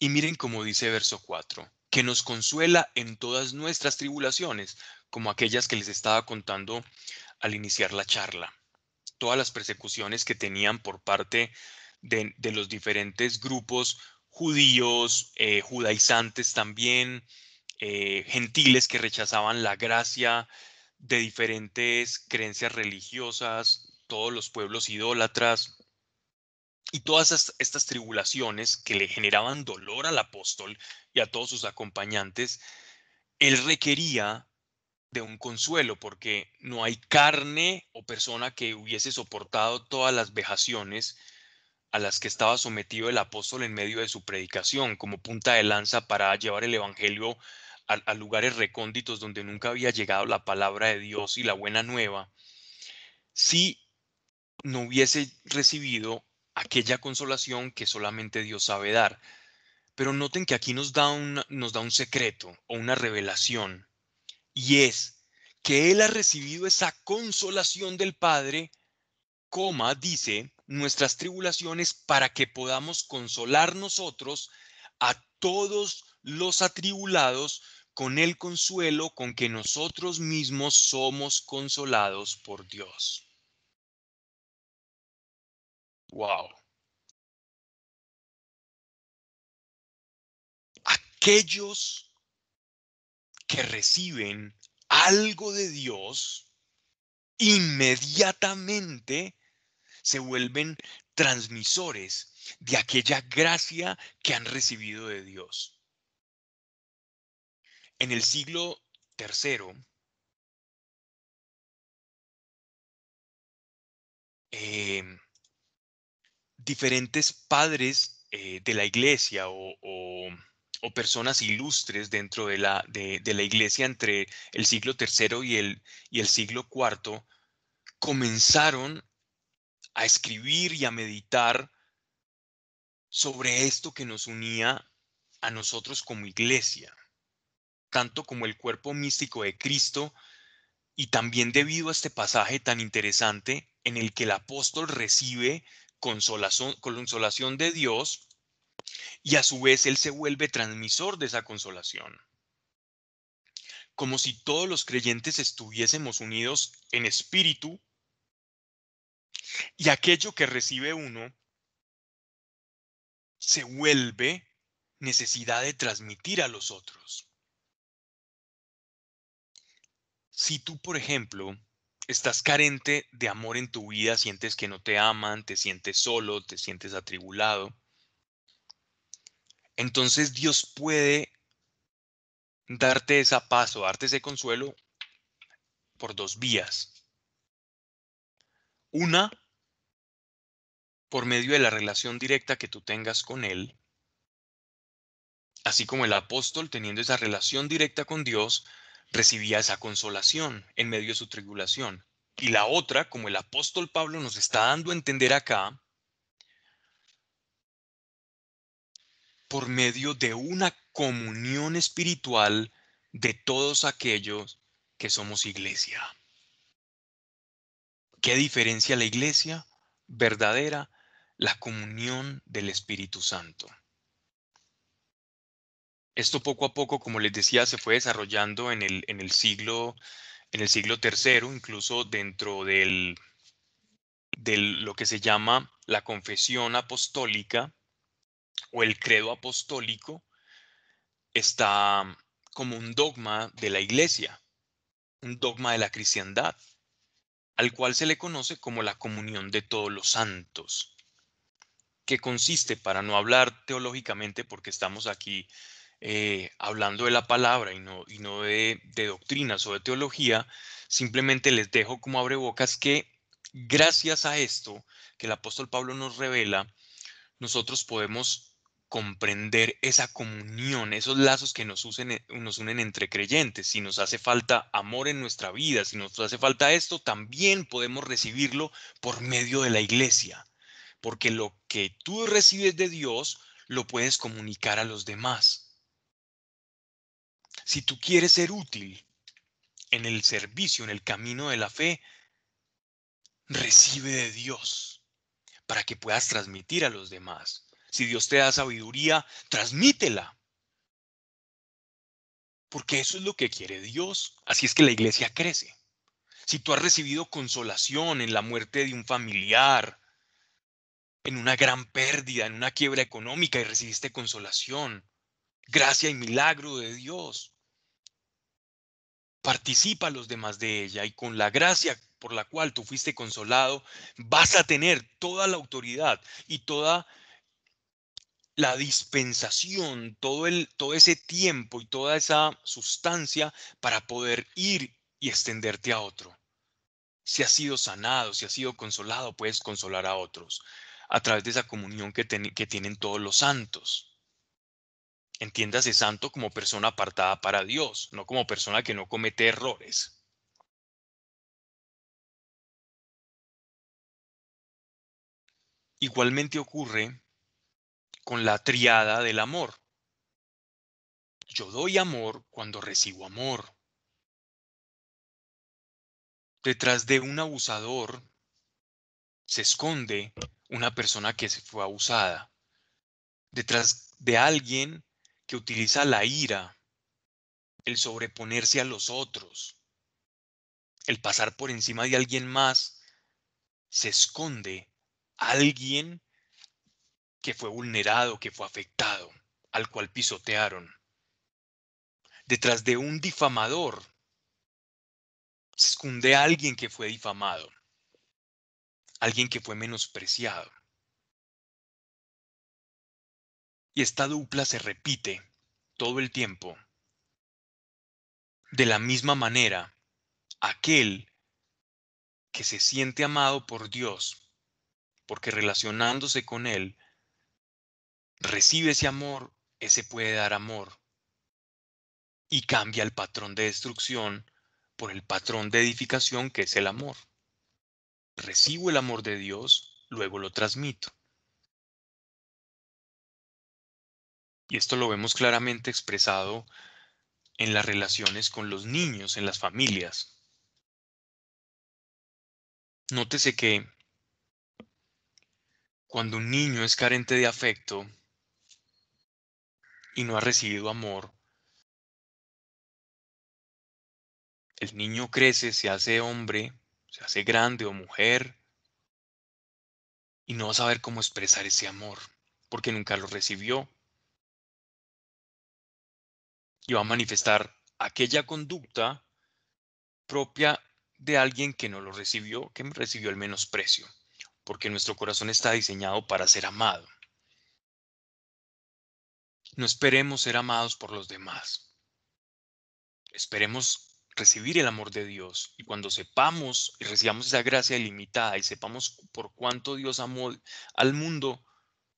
Y miren cómo dice verso 4, que nos consuela en todas nuestras tribulaciones, como aquellas que les estaba contando al iniciar la charla. Todas las persecuciones que tenían por parte de, los diferentes grupos judíos, eh, judaizantes también, eh, gentiles que rechazaban la gracia de diferentes creencias religiosas, todos los pueblos idólatras, y todas estas tribulaciones que le generaban dolor al apóstol y a todos sus acompañantes, él requería de un consuelo, porque no hay carne o persona que hubiese soportado todas las vejaciones a las que estaba sometido el apóstol en medio de su predicación, como punta de lanza para llevar el Evangelio a, lugares recónditos donde nunca había llegado la palabra de Dios y la buena nueva, si no hubiese recibido aquella consolación que solamente Dios sabe dar. Pero noten que aquí nos da, un, nos da un secreto o una revelación, y es que Él ha recibido esa consolación del Padre, dice, nuestras tribulaciones para que podamos consolar nosotros a todos los atribulados con el consuelo con que nosotros mismos somos consolados por Dios. Wow. Aquellos que reciben algo de Dios, inmediatamente se vuelven transmisores de aquella gracia que han recibido de Dios. En el siglo tercero, eh, diferentes padres eh, de la iglesia o, personas ilustres dentro de la, de, la, iglesia entre el siglo III y el, y el siglo IV comenzaron a escribir y a meditar sobre esto que nos unía a nosotros como iglesia, tanto como el cuerpo místico de Cristo y también debido a este pasaje tan interesante en el que el apóstol recibe consolación, consolación de Dios y a su vez Él se vuelve transmisor de esa consolación. Como si todos los creyentes estuviésemos unidos en espíritu y aquello que recibe uno se vuelve necesidad de transmitir a los otros. Si tú, por ejemplo, estás carente de amor en tu vida, sientes que no te aman, te sientes solo, te sientes atribulado, entonces Dios puede darte esa paz o darte ese consuelo por dos vías. Una, por medio de la relación directa que tú tengas con Él, así como el apóstol teniendo esa relación directa con Dios, recibía esa consolación en medio de su tribulación. Y la otra, como el apóstol Pablo nos está dando a entender acá, por medio de una comunión espiritual de todos aquellos que somos iglesia. ¿Qué diferencia la iglesia verdadera? La comunión del Espíritu Santo. Esto poco a poco, como les decía, se fue desarrollando en el, en el siglo en el siglo III, incluso dentro del, de lo que se llama la confesión apostólica o el credo apostólico, está como un dogma de la iglesia, un dogma de la cristiandad, al cual se le conoce como la comunión de todos los santos, que consiste, para no hablar teológicamente, porque estamos aquí eh, hablando de la palabra y no, y no de, de, doctrinas o de teología, simplemente les dejo como abre bocas que gracias a esto que el apóstol Pablo nos revela, nosotros podemos comprender esa comunión, esos lazos que nos, usen, nos unen entre creyentes. Si nos hace falta amor en nuestra vida, si nos hace falta esto, también podemos recibirlo por medio de la iglesia. Porque lo que tú recibes de Dios, lo puedes comunicar a los demás. Si tú quieres ser útil en el servicio, en el camino de la fe, recibe de Dios para que puedas transmitir a los demás. Si Dios te da sabiduría, transmítela. Porque eso es lo que quiere Dios. Así es que la iglesia crece. Si tú has recibido consolación en la muerte de un familiar, en una gran pérdida, en una quiebra económica y recibiste consolación, gracia y milagro de Dios, participa a los demás de ella y con la gracia por la cual tú fuiste consolado, vas a tener toda la autoridad y toda la dispensación, todo, el, todo ese tiempo y toda esa sustancia para poder ir y extenderte a otro. Si has sido sanado, si has sido consolado, puedes consolar a otros a través de esa comunión que, que tienen todos los santos. Entiéndase santo como persona apartada para Dios, no como persona que no comete errores. Igualmente ocurre con la triada del amor. Yo doy amor cuando recibo amor. Detrás de un abusador se esconde una persona que se fue abusada. Detrás de alguien que utiliza la ira, el sobreponerse a los otros, el pasar por encima de alguien más, se esconde alguien que fue vulnerado, que fue afectado, al cual pisotearon. Detrás de un difamador se esconde alguien que fue difamado, alguien que fue menospreciado. Y esta dupla se repite todo el tiempo. De la misma manera, aquel que se siente amado por Dios, porque relacionándose con Él, recibe ese amor, ese puede dar amor y cambia el patrón de destrucción por el patrón de edificación que es el amor. Recibo el amor de Dios, luego lo transmito. Y esto lo vemos claramente expresado en las relaciones con los niños, en las familias. Nótese que cuando un niño es carente de afecto, y no ha recibido amor, el niño crece, se hace hombre, se hace grande o mujer, y no va a saber cómo expresar ese amor, porque nunca lo recibió. Y va a manifestar aquella conducta propia de alguien que no lo recibió, que recibió el menosprecio, porque nuestro corazón está diseñado para ser amado. No esperemos ser amados por los demás. Esperemos recibir el amor de Dios y cuando sepamos y recibamos esa gracia ilimitada y sepamos por cuánto Dios amó al mundo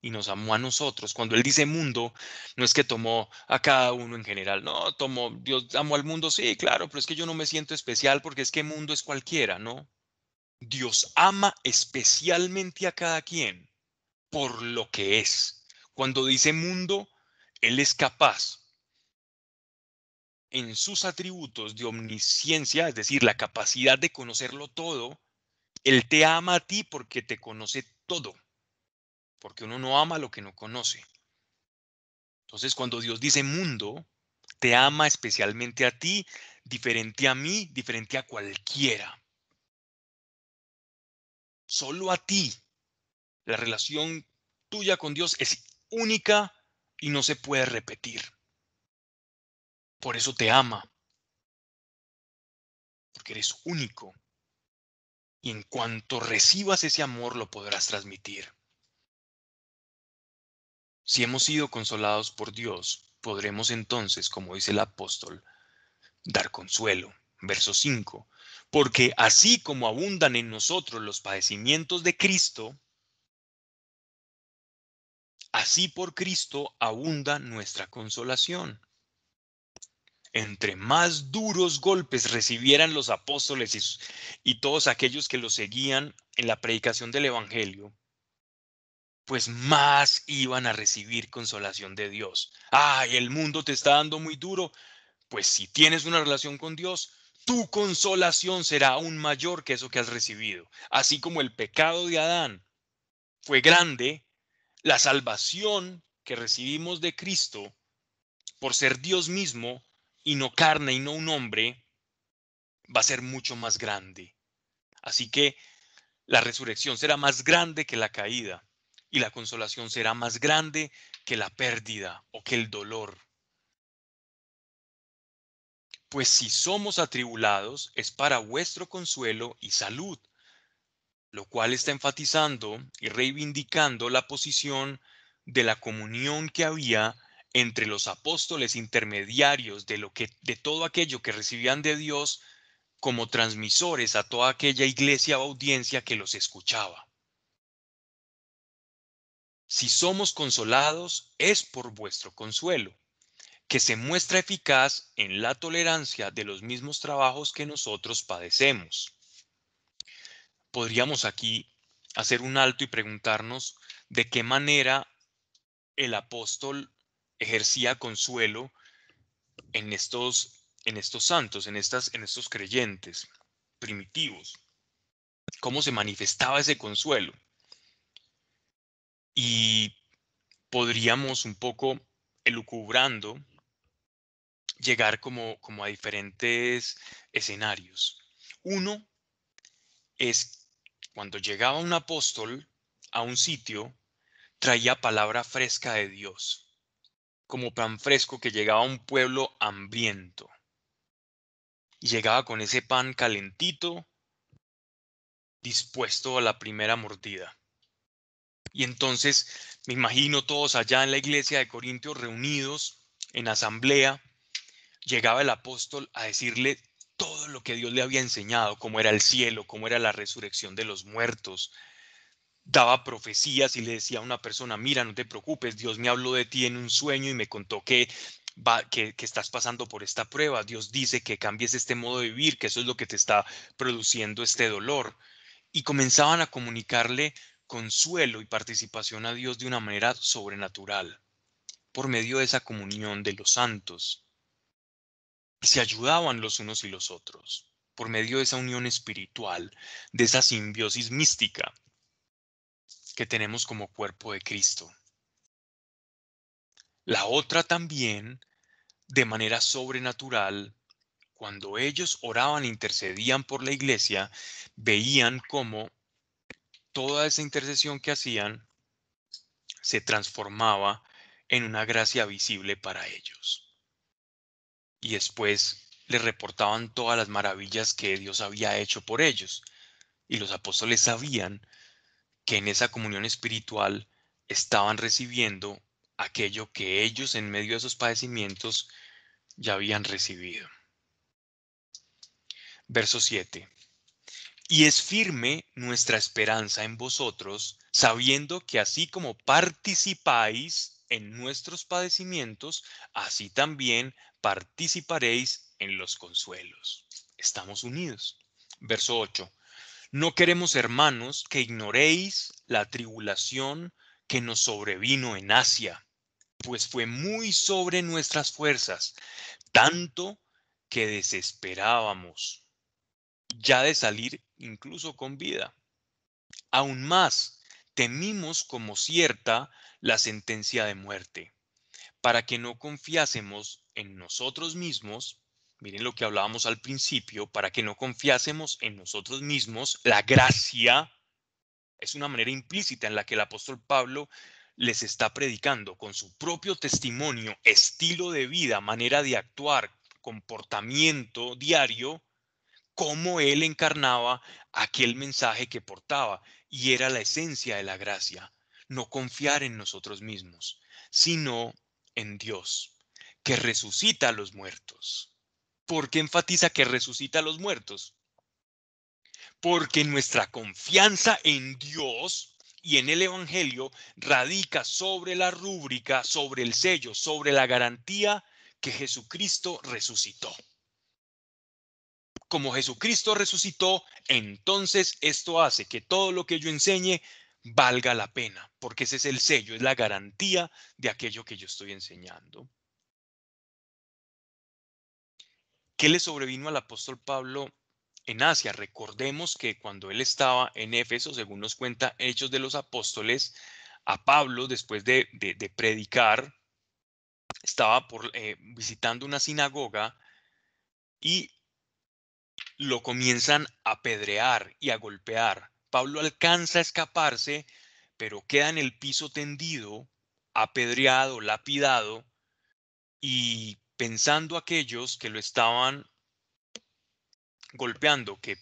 y nos amó a nosotros. Cuando Él dice mundo, no es que tomó a cada uno en general, no, tomó, Dios amó al mundo, sí, claro, pero es que yo no me siento especial porque es que mundo es cualquiera, ¿no? Dios ama especialmente a cada quien por lo que es. Cuando dice mundo, él es capaz en sus atributos de omnisciencia, es decir, la capacidad de conocerlo todo, Él te ama a ti porque te conoce todo, porque uno no ama lo que no conoce. Entonces, cuando Dios dice mundo, te ama especialmente a ti, diferente a mí, diferente a cualquiera. Solo a ti. La relación tuya con Dios es única y no se puede repetir. Por eso te ama. Porque eres único. Y en cuanto recibas ese amor lo podrás transmitir. Si hemos sido consolados por Dios, podremos entonces, como dice el apóstol, dar consuelo. Verso 5. Porque así como abundan en nosotros los padecimientos de Cristo, Así por Cristo abunda nuestra consolación. Entre más duros golpes recibieran los apóstoles y, todos aquellos que los seguían en la predicación del Evangelio, pues más iban a recibir consolación de Dios. Ay, el mundo te está dando muy duro. Pues si tienes una relación con Dios, tu consolación será aún mayor que eso que has recibido. Así como el pecado de Adán fue grande, la salvación que recibimos de Cristo por ser Dios mismo y no carne y no un hombre, va a ser mucho más grande. Así que la resurrección será más grande que la caída y la consolación será más grande que la pérdida o que el dolor. Pues si somos atribulados es para vuestro consuelo y salud, lo cual está enfatizando y reivindicando la posición de la comunión que había entre los apóstoles intermediarios de lo que de todo aquello que recibían de Dios como transmisores a toda aquella iglesia o audiencia que los escuchaba. Si somos consolados es por vuestro consuelo, que se muestra eficaz en la tolerancia de los mismos trabajos que nosotros padecemos. Podríamos aquí hacer un alto y preguntarnos de qué manera el apóstol ejercía consuelo en estos en estos santos, en, estas, en estos creyentes primitivos, cómo se manifestaba ese consuelo. Y podríamos un poco elucubrando llegar como, como a diferentes escenarios. Uno es cuando llegaba un apóstol a un sitio, traía palabra fresca de Dios, como pan fresco que llegaba a un pueblo hambriento y llegaba con ese pan calentito, dispuesto a la primera mordida. Y entonces me imagino todos allá en la iglesia de Corintios reunidos en asamblea, llegaba el apóstol a decirle todo lo que Dios le había enseñado, cómo era el cielo, cómo era la resurrección de los muertos. Daba profecías y le decía a una persona, mira, no te preocupes, Dios me habló de ti en un sueño y me contó que que, estás pasando por esta prueba. Dios dice que cambies este modo de vivir, que eso es lo que te está produciendo este dolor. Y comenzaban a comunicarle consuelo y participación a Dios de una manera sobrenatural, por medio de esa comunión de los santos. Y se ayudaban los unos y los otros, por medio de esa unión espiritual, de esa simbiosis mística que tenemos como cuerpo de Cristo. La otra también, de manera sobrenatural, cuando ellos oraban e intercedían por la iglesia, veían cómo toda esa intercesión que hacían se transformaba en una gracia visible para ellos. Y después les reportaban todas las maravillas que Dios había hecho por ellos. Y los apóstoles sabían que en esa comunión espiritual estaban recibiendo aquello que ellos en medio de esos padecimientos ya habían recibido. Verso 7. Y es firme nuestra esperanza en vosotros, sabiendo que así como participáis en nuestros padecimientos, así también participaréis en los consuelos. Estamos unidos. Verso 8. No queremos, hermanos, que ignoréis la tribulación que nos sobrevino en Asia, pues fue muy sobre nuestras fuerzas, tanto que desesperábamos ya de salir incluso con vida. Aún más, temimos como cierta la sentencia de muerte, para que no confiásemos en nosotros mismos, miren lo que hablábamos al principio, para que no confiásemos en nosotros mismos la gracia es una manera implícita en la que el apóstol Pablo les está predicando con su propio testimonio, estilo de vida, manera de actuar, comportamiento diario, cómo él encarnaba aquel mensaje que portaba y era la esencia de la gracia, no confiar en nosotros mismos, sino en Dios, que resucita a los muertos. ¿Por qué enfatiza que resucita a los muertos? porque nuestra confianza en Dios y en el Evangelio radica sobre la rúbrica, sobre el sello, sobre la garantía que Jesucristo resucitó. Como Jesucristo resucitó, entonces esto hace que todo lo que yo enseñe valga la pena, porque ese es el sello, es la garantía de aquello que yo estoy enseñando. ¿Qué le sobrevino al apóstol Pablo en Asia? Recordemos que cuando él estaba en Éfeso, según nos cuenta Hechos de los Apóstoles, a Pablo, después de, predicar, estaba por, eh, visitando una sinagoga y lo comienzan a apedrear y a golpear. Pablo alcanza a escaparse, pero queda en el piso tendido, apedreado, lapidado, y pensando aquellos que lo estaban golpeando, que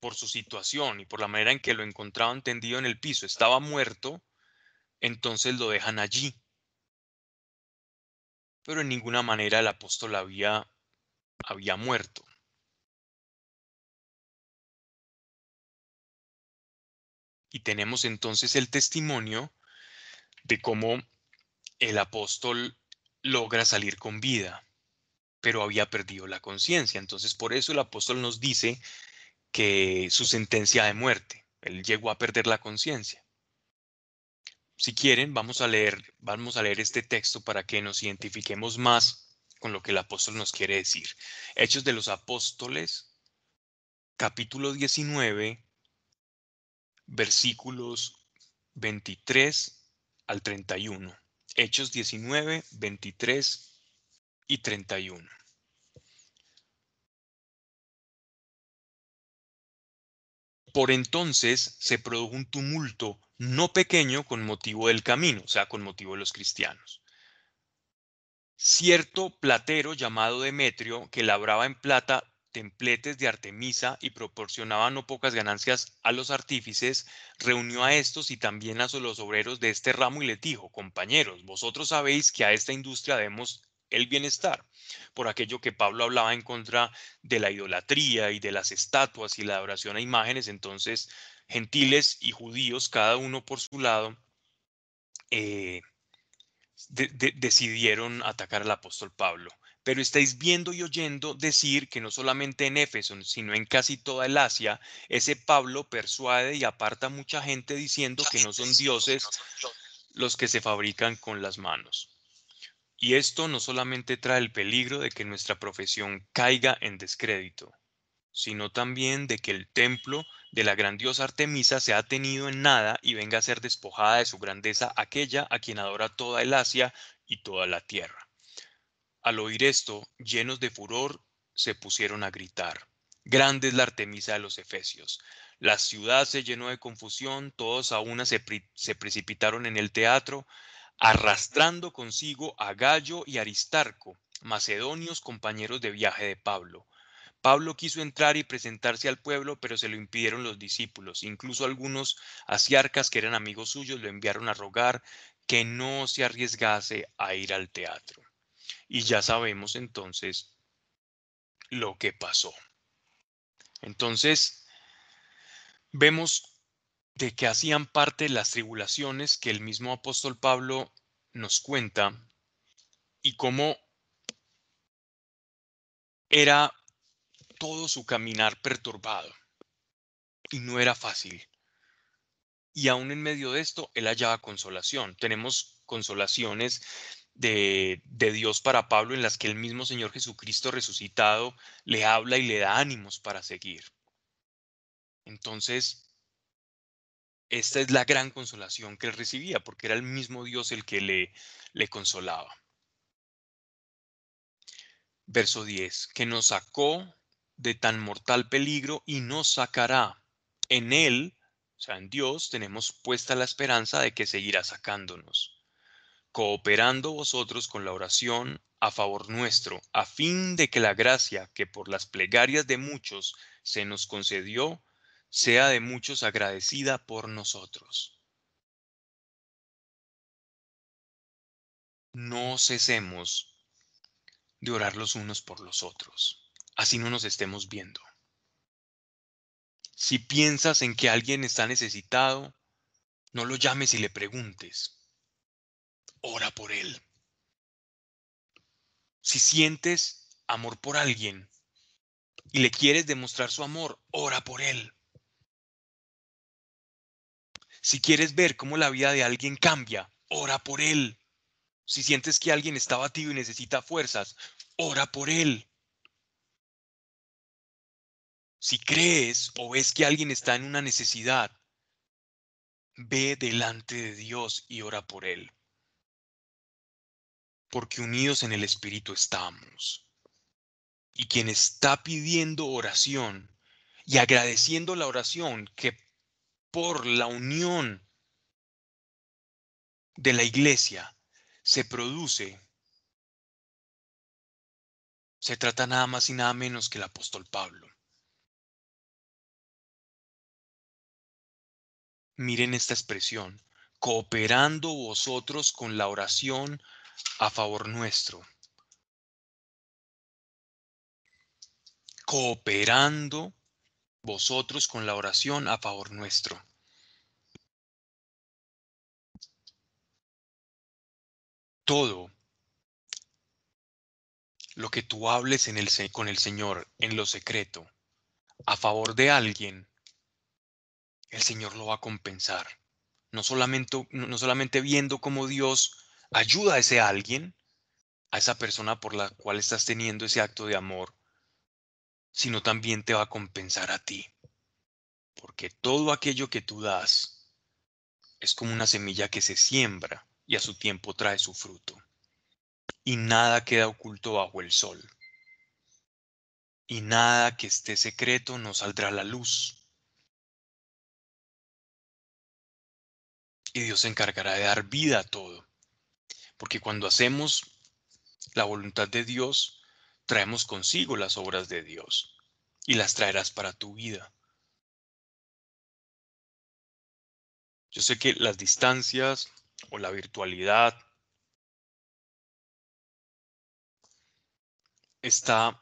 por su situación y por la manera en que lo encontraban tendido en el piso estaba muerto, entonces lo dejan allí. Pero en ninguna manera el apóstol había, había muerto. Y tenemos entonces el testimonio de cómo el apóstol logra salir con vida, pero había perdido la conciencia. Entonces por eso el apóstol nos dice que su sentencia de muerte, él llegó a perder la conciencia. Si quieren, vamos a leer, vamos a leer este texto para que nos identifiquemos más con lo que el apóstol nos quiere decir. Hechos de los Apóstoles, capítulo 19, versículos 23 al 31. Hechos 19, 23 y 31. Por entonces se produjo un tumulto no pequeño con motivo del camino, o sea, con motivo de los cristianos. Cierto platero llamado Demetrio, que labraba en plata templetes de Artemisa y proporcionaba no pocas ganancias a los artífices, reunió a estos y también a los obreros de este ramo y les dijo, compañeros, vosotros sabéis que a esta industria debemos el bienestar, por aquello que Pablo hablaba en contra de la idolatría y de las estatuas y la adoración a imágenes, entonces gentiles y judíos, cada uno por su lado, eh, decidieron atacar al apóstol Pablo pero estáis viendo y oyendo decir que no solamente en Éfeso, sino en casi toda el Asia, ese Pablo persuade y aparta mucha gente diciendo que no son dioses los que se fabrican con las manos. Y esto no solamente trae el peligro de que nuestra profesión caiga en descrédito, sino también de que el templo de la grandiosa Artemisa sea tenido en nada y venga a ser despojada de su grandeza aquella a quien adora toda el Asia y toda la tierra. Al oír esto, llenos de furor, se pusieron a gritar. Grande es la Artemisa de los Efesios. La ciudad se llenó de confusión, todos a una se, se precipitaron en el teatro, arrastrando consigo a Gallo y Aristarco, macedonios compañeros de viaje de Pablo. Pablo quiso entrar y presentarse al pueblo, pero se lo impidieron los discípulos. Incluso algunos asiarcas que eran amigos suyos lo enviaron a rogar que no se arriesgase a ir al teatro. Y ya sabemos entonces lo que pasó. Entonces, vemos de que hacían parte las tribulaciones que el mismo apóstol Pablo nos cuenta y cómo era todo su caminar perturbado y no era fácil. Y aún en medio de esto, él hallaba consolación. Tenemos consolaciones de, Dios para Pablo en las que el mismo Señor Jesucristo resucitado le habla y le da ánimos para seguir. Entonces, esta es la gran consolación que él recibía, porque era el mismo Dios el que le, le consolaba. Verso 10, que nos sacó de tan mortal peligro y nos sacará. En Él, o sea, en Dios, tenemos puesta la esperanza de que seguirá sacándonos cooperando vosotros con la oración a favor nuestro, a fin de que la gracia que por las plegarias de muchos se nos concedió, sea de muchos agradecida por nosotros. No cesemos de orar los unos por los otros, así no nos estemos viendo. Si piensas en que alguien está necesitado, no lo llames y le preguntes ora por él. Si sientes amor por alguien y le quieres demostrar su amor, ora por él. Si quieres ver cómo la vida de alguien cambia, ora por él. Si sientes que alguien está batido y necesita fuerzas, ora por él. Si crees o ves que alguien está en una necesidad, ve delante de Dios y ora por él. Porque unidos en el Espíritu estamos. Y quien está pidiendo oración y agradeciendo la oración que por la unión de la iglesia se produce, se trata nada más y nada menos que el apóstol Pablo. Miren esta expresión, cooperando vosotros con la oración a favor nuestro. Cooperando vosotros con la oración a favor nuestro. Todo lo que tú hables en el, con el Señor en lo secreto a favor de alguien, el Señor lo va a compensar. No solamente, no solamente viendo cómo Dios ayuda a ese alguien, a esa persona por la cual estás teniendo ese acto de amor, sino también te va a compensar a ti. Porque todo aquello que tú das es como una semilla que se siembra y a su tiempo trae su fruto. Y nada queda oculto bajo el sol. Y nada que esté secreto no saldrá a la luz. y Dios se encargará de dar vida a todo. Porque cuando hacemos la voluntad de Dios, traemos consigo las obras de Dios y las traerás para tu vida. Yo sé que las distancias o la virtualidad está,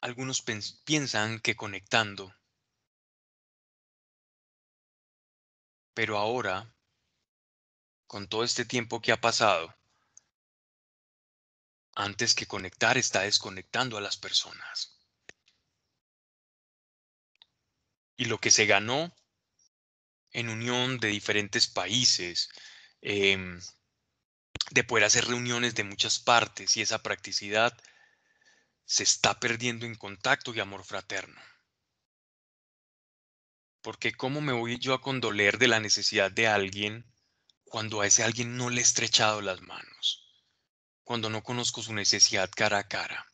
algunos piensan que conectando Pero ahora, con todo este tiempo que ha pasado, antes que conectar está desconectando a las personas. Y lo que se ganó en unión de diferentes países, em, de poder hacer reuniones de muchas partes y esa practicidad se está perdiendo en contacto y amor fraterno. Porque ¿cómo me voy yo a condoler de la necesidad de alguien cuando a ese alguien no le he estrechado las manos? Cuando no conozco su necesidad cara a cara.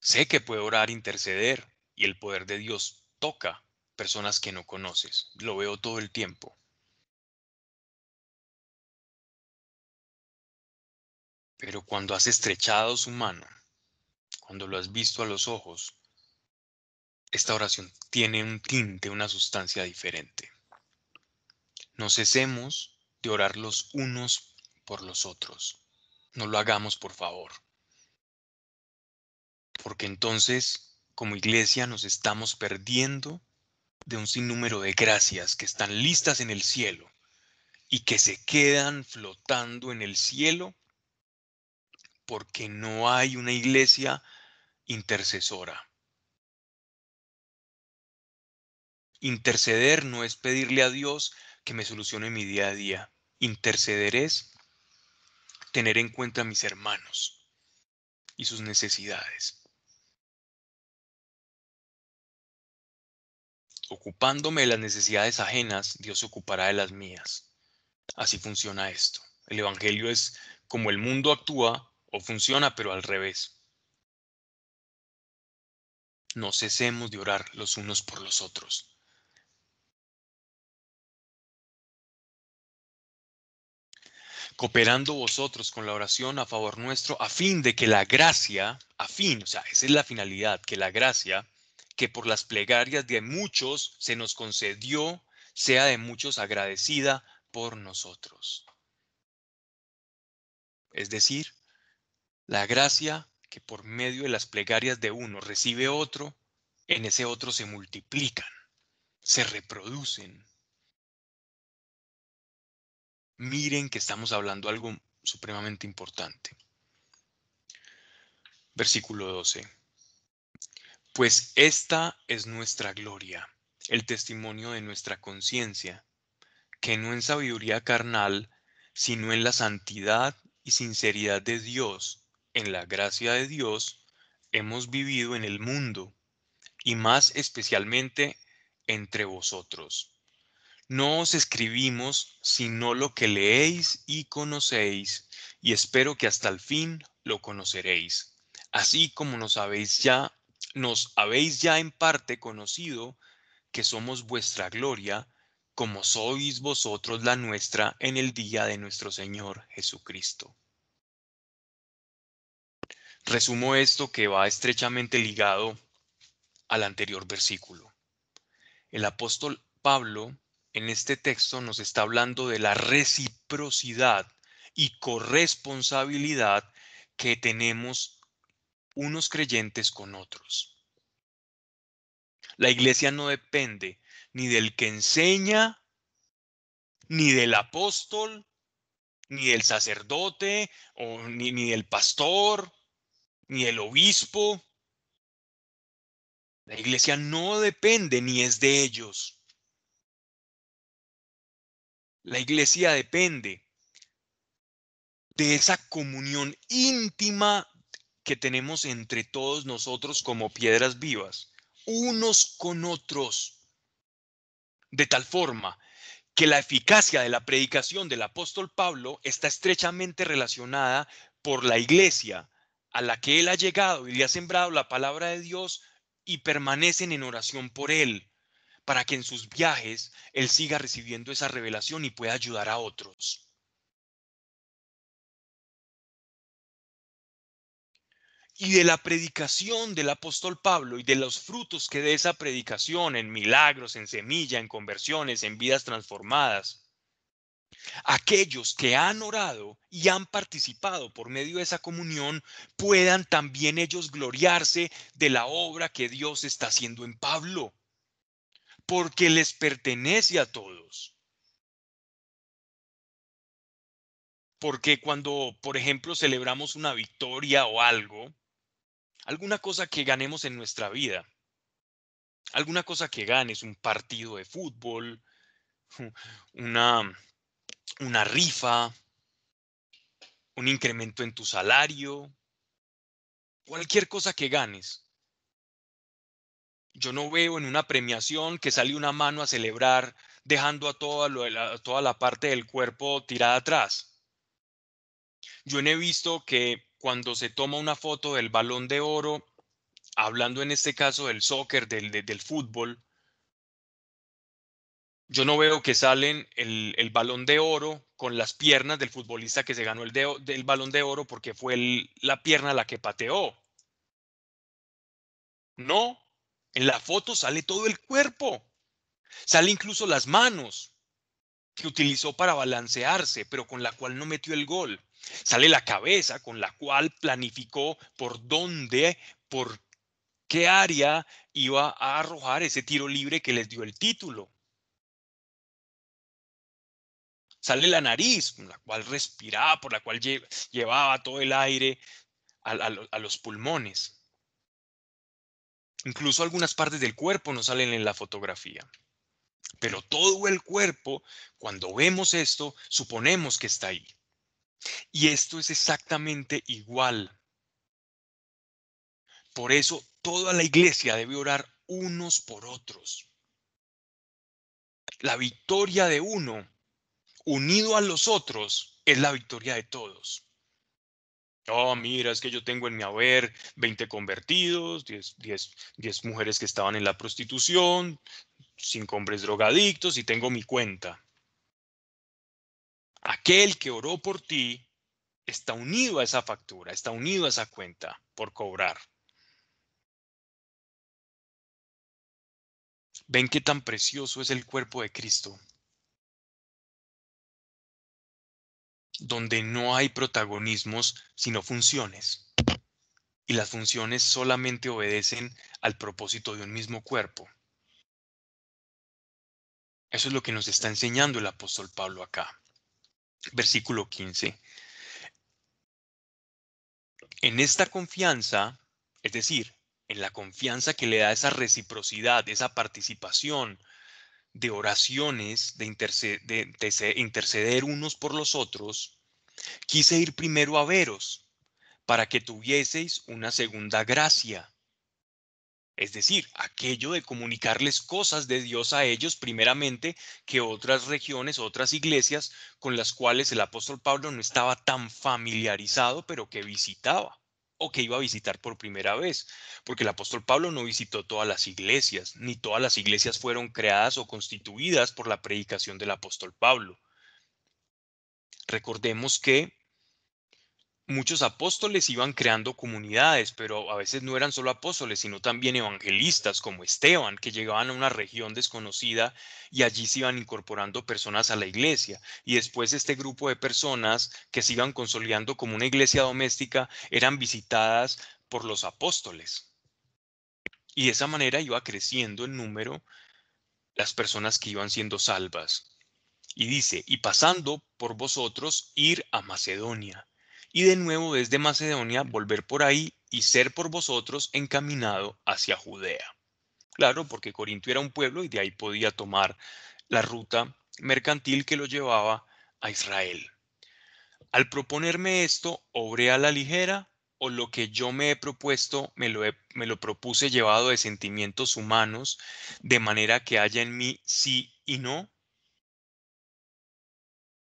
Sé que puedo orar, interceder y el poder de Dios toca personas que no conoces. Lo veo todo el tiempo. Pero cuando has estrechado su mano, cuando lo has visto a los ojos, esta oración tiene un tinte, una sustancia diferente. No cesemos de orar los unos por los otros. No lo hagamos, por favor. Porque entonces, como iglesia, nos estamos perdiendo de un sinnúmero de gracias que están listas en el cielo y que se quedan flotando en el cielo porque no hay una iglesia intercesora. Interceder no es pedirle a Dios que me solucione mi día a día. Interceder es tener en cuenta a mis hermanos y sus necesidades. Ocupándome de las necesidades ajenas, Dios se ocupará de las mías. Así funciona esto. El Evangelio es como el mundo actúa o funciona, pero al revés. No cesemos de orar los unos por los otros. Cooperando vosotros con la oración a favor nuestro, a fin de que la gracia, a fin, o sea, esa es la finalidad, que la gracia, que por las plegarias de muchos se nos concedió, sea de muchos agradecida por nosotros. Es decir, la gracia que por medio de las plegarias de uno recibe otro, en ese otro se multiplican, se reproducen, miren que estamos hablando algo supremamente importante. Versículo 12. Pues esta es nuestra gloria el testimonio de nuestra conciencia, que no en sabiduría carnal, sino en la santidad y sinceridad de Dios, en la gracia de Dios, hemos vivido en el mundo, y más especialmente entre vosotros. No os escribimos sino lo que leéis y conocéis, y espero que hasta el fin lo conoceréis, así como nos habéis ya nos habéis ya en parte conocido que somos vuestra gloria, como sois vosotros la nuestra en el día de nuestro Señor Jesucristo. Resumo esto que va estrechamente ligado al anterior versículo. El apóstol Pablo en este texto nos está hablando de la reciprocidad y corresponsabilidad que tenemos unos creyentes con otros. La iglesia no depende ni del que enseña, ni del apóstol, ni del sacerdote, ni, ni del pastor, ni del obispo. La iglesia no depende ni es de ellos. La iglesia depende de esa comunión íntima que tenemos entre todos nosotros como piedras vivas, unos con otros, de tal forma que la eficacia de la predicación del apóstol Pablo está estrechamente relacionada por la iglesia a la que él ha llegado y le ha sembrado la palabra de Dios y permanecen en oración por él, para que en sus viajes él siga recibiendo esa revelación y pueda ayudar a otros. y de la predicación del apóstol Pablo y de los frutos que de esa predicación en milagros, en semilla, en conversiones, en vidas transformadas. Aquellos que han orado y han participado por medio de esa comunión puedan también ellos gloriarse de la obra que Dios está haciendo en Pablo, porque les pertenece a todos. Porque cuando, por ejemplo, celebramos una victoria o algo, alguna cosa que ganemos en nuestra vida, alguna cosa que ganes, un partido de fútbol, una, una rifa, un incremento en tu salario, cualquier cosa que ganes. Yo no veo en una premiación que sale una mano a celebrar dejando a toda, la, toda la parte del cuerpo tirada atrás. Yo no he visto que cuando se toma una foto del balón de oro, hablando en este caso del soccer, del, del fútbol, yo no veo que salen el, el, balón de oro con las piernas del futbolista que se ganó el del balón de oro porque fue la pierna la que pateó. No, en la foto sale todo el cuerpo. Sale incluso las manos que utilizó para balancearse, pero con la cual no metió el gol. Sale la cabeza con la cual planificó por dónde, por qué área iba a arrojar ese tiro libre que les dio el título. Sale la nariz, con la cual respiraba, por la cual llevaba todo el aire a, a los pulmones. Incluso algunas partes del cuerpo no salen en la fotografía. Pero todo el cuerpo, cuando vemos esto, suponemos que está ahí. Y esto es exactamente igual. Por eso toda la iglesia debe orar unos por otros. La victoria de uno unido a los otros es la victoria de todos. Oh, mira, es que yo tengo en mi haber 20 convertidos, 10, 10, 10 mujeres que estaban en la prostitución, 5 hombres drogadictos y tengo mi cuenta. Aquel que oró por ti está unido a esa factura, está unido a esa cuenta por cobrar. ¿Ven qué tan precioso es el cuerpo de Cristo? Donde no hay protagonismos, sino funciones. Y las funciones solamente obedecen al propósito de un mismo cuerpo. Eso es lo que nos está enseñando el apóstol Pablo acá versículo 15. En esta confianza, es decir, en la confianza que le da esa reciprocidad, esa participación de oraciones, de, interceder, unos por los otros, quise ir primero a veros para que tuvieseis una segunda gracia. Es decir, aquello de comunicarles cosas de Dios a ellos primeramente que otras regiones, otras iglesias con las cuales el apóstol Pablo no estaba tan familiarizado, pero que visitaba o que iba a visitar por primera vez, porque el apóstol Pablo no visitó todas las iglesias, ni todas las iglesias fueron creadas o constituidas por la predicación del apóstol Pablo. Recordemos que muchos apóstoles iban creando comunidades, pero a veces no eran solo apóstoles, sino también evangelistas como Esteban, que llegaban a una región desconocida y allí se iban incorporando personas a la iglesia. Y después este grupo de personas que se iban consolidando como una iglesia doméstica eran visitadas por los apóstoles. Y de esa manera iba creciendo el número las personas que iban siendo salvas. Y dice, y pasando por vosotros, ir a Macedonia y de nuevo desde Macedonia volver por ahí y ser por vosotros encaminado hacia Judea. Claro, porque Corinto era un pueblo y de ahí podía tomar la ruta mercantil que lo llevaba a Israel. Al proponerme esto, ¿obré a la ligera o lo que yo me he propuesto me lo, me lo propuse llevado de sentimientos humanos, de manera que haya en mí sí y no?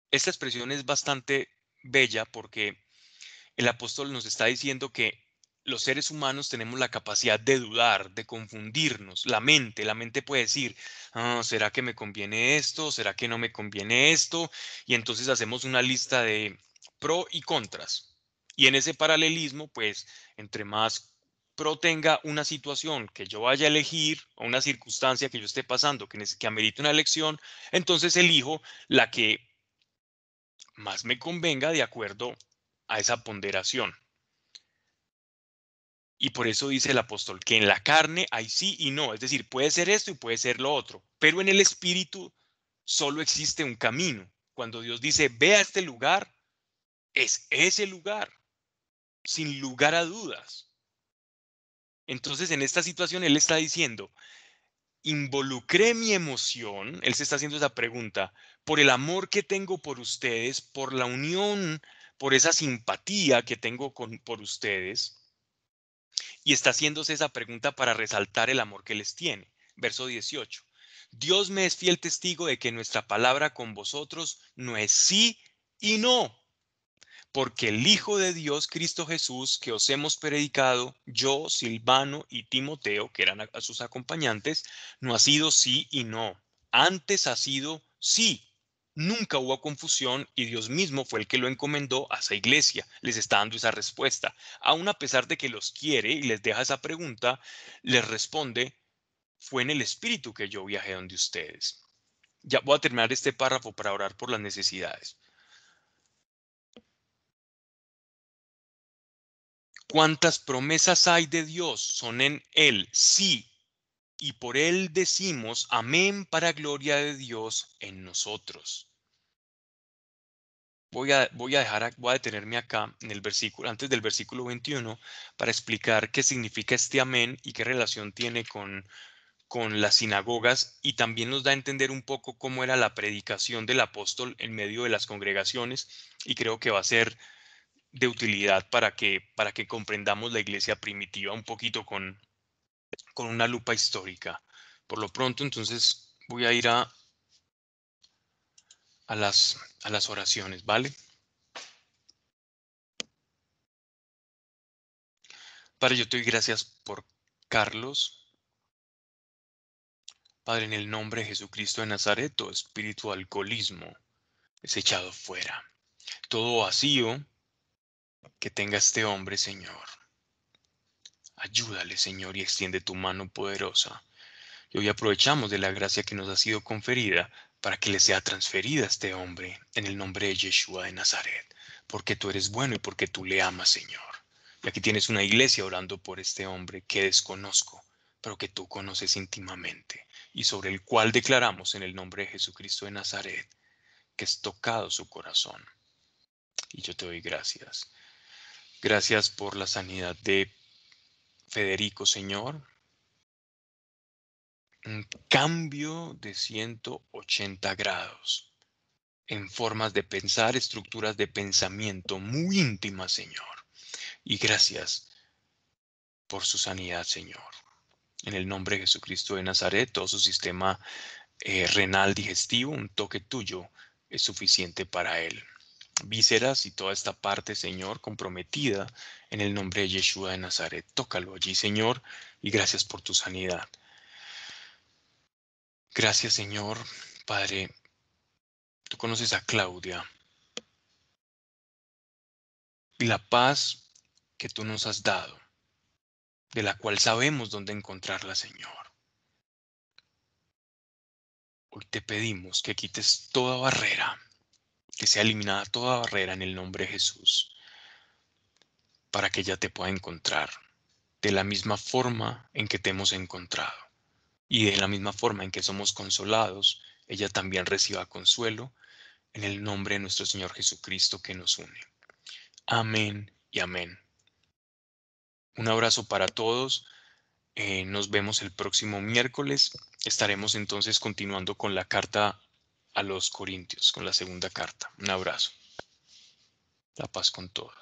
Esta expresión es bastante bella porque el apóstol nos está diciendo que los seres humanos tenemos la capacidad de dudar, de confundirnos. La mente, la mente puede decir, ah, ¿será que me conviene esto? ¿Será que no me conviene esto? Y entonces hacemos una lista de pro y contras. Y en ese paralelismo, pues, entre más pro tenga una situación que yo vaya a elegir o una circunstancia que yo esté pasando que, que amerite una elección, entonces elijo la que más me convenga de acuerdo a esa ponderación. Y por eso dice el apóstol que en la carne hay sí y no, es decir, puede ser esto y puede ser lo otro, pero en el espíritu solo existe un camino. Cuando Dios dice, ve a este lugar, es ese lugar, sin lugar a dudas. Entonces, en esta situación, Él está diciendo, involucré mi emoción, Él se está haciendo esa pregunta, por el amor que tengo por ustedes, por la unión por esa simpatía que tengo con, por ustedes. Y está haciéndose esa pregunta para resaltar el amor que les tiene. Verso 18. Dios me es fiel testigo de que nuestra palabra con vosotros no es sí y no. Porque el Hijo de Dios, Cristo Jesús, que os hemos predicado, yo, Silvano y Timoteo, que eran a sus acompañantes, no ha sido sí y no. Antes ha sido sí Nunca hubo confusión y Dios mismo fue el que lo encomendó a esa iglesia. Les está dando esa respuesta. Aún a pesar de que los quiere y les deja esa pregunta, les responde, fue en el Espíritu que yo viajé donde ustedes. Ya voy a terminar este párrafo para orar por las necesidades. ¿Cuántas promesas hay de Dios? Son en Él, sí, y por él decimos amén para gloria de Dios en nosotros. Voy a, voy a dejar, voy a detenerme acá en el versículo, antes del versículo 21, para explicar qué significa este amén y qué relación tiene con, con las sinagogas y también nos da a entender un poco cómo era la predicación del apóstol en medio de las congregaciones y creo que va a ser de utilidad para que, para que comprendamos la iglesia primitiva un poquito con, con una lupa histórica. Por lo pronto, entonces voy a ir a, a, las, a las oraciones, ¿vale? Padre, yo te doy gracias por Carlos. Padre, en el nombre de Jesucristo de Nazaret, todo espíritu alcoholismo es echado fuera. Todo vacío que tenga este hombre, Señor. Ayúdale, Señor, y extiende tu mano poderosa. Y hoy aprovechamos de la gracia que nos ha sido conferida para que le sea transferida a este hombre en el nombre de Yeshua de Nazaret, porque tú eres bueno y porque tú le amas, Señor. Y aquí tienes una iglesia orando por este hombre que desconozco, pero que tú conoces íntimamente y sobre el cual declaramos en el nombre de Jesucristo de Nazaret que es tocado su corazón. Y yo te doy gracias. Gracias por la sanidad de Federico, Señor. Un cambio de 180 grados en formas de pensar, estructuras de pensamiento muy íntimas, Señor. Y gracias por su sanidad, Señor. En el nombre de Jesucristo de Nazaret, todo su sistema eh, renal digestivo, un toque tuyo es suficiente para él. Vísceras y toda esta parte, Señor, comprometida en el nombre de Yeshua de Nazaret. Tócalo allí, Señor, y gracias por tu sanidad. Gracias, Señor, Padre. Tú conoces a Claudia. Y la paz que tú nos has dado, de la cual sabemos dónde encontrarla, Señor. Hoy te pedimos que quites toda barrera, que sea eliminada toda barrera en el nombre de Jesús, para que ella te pueda encontrar de la misma forma en que te hemos encontrado. Y de la misma forma en que somos consolados, ella también reciba consuelo en el nombre de nuestro Señor Jesucristo que nos une. Amén y amén. Un abrazo para todos. Eh, nos vemos el próximo miércoles. Estaremos entonces continuando con la carta a los Corintios, con la segunda carta. Un abrazo. La paz con todos.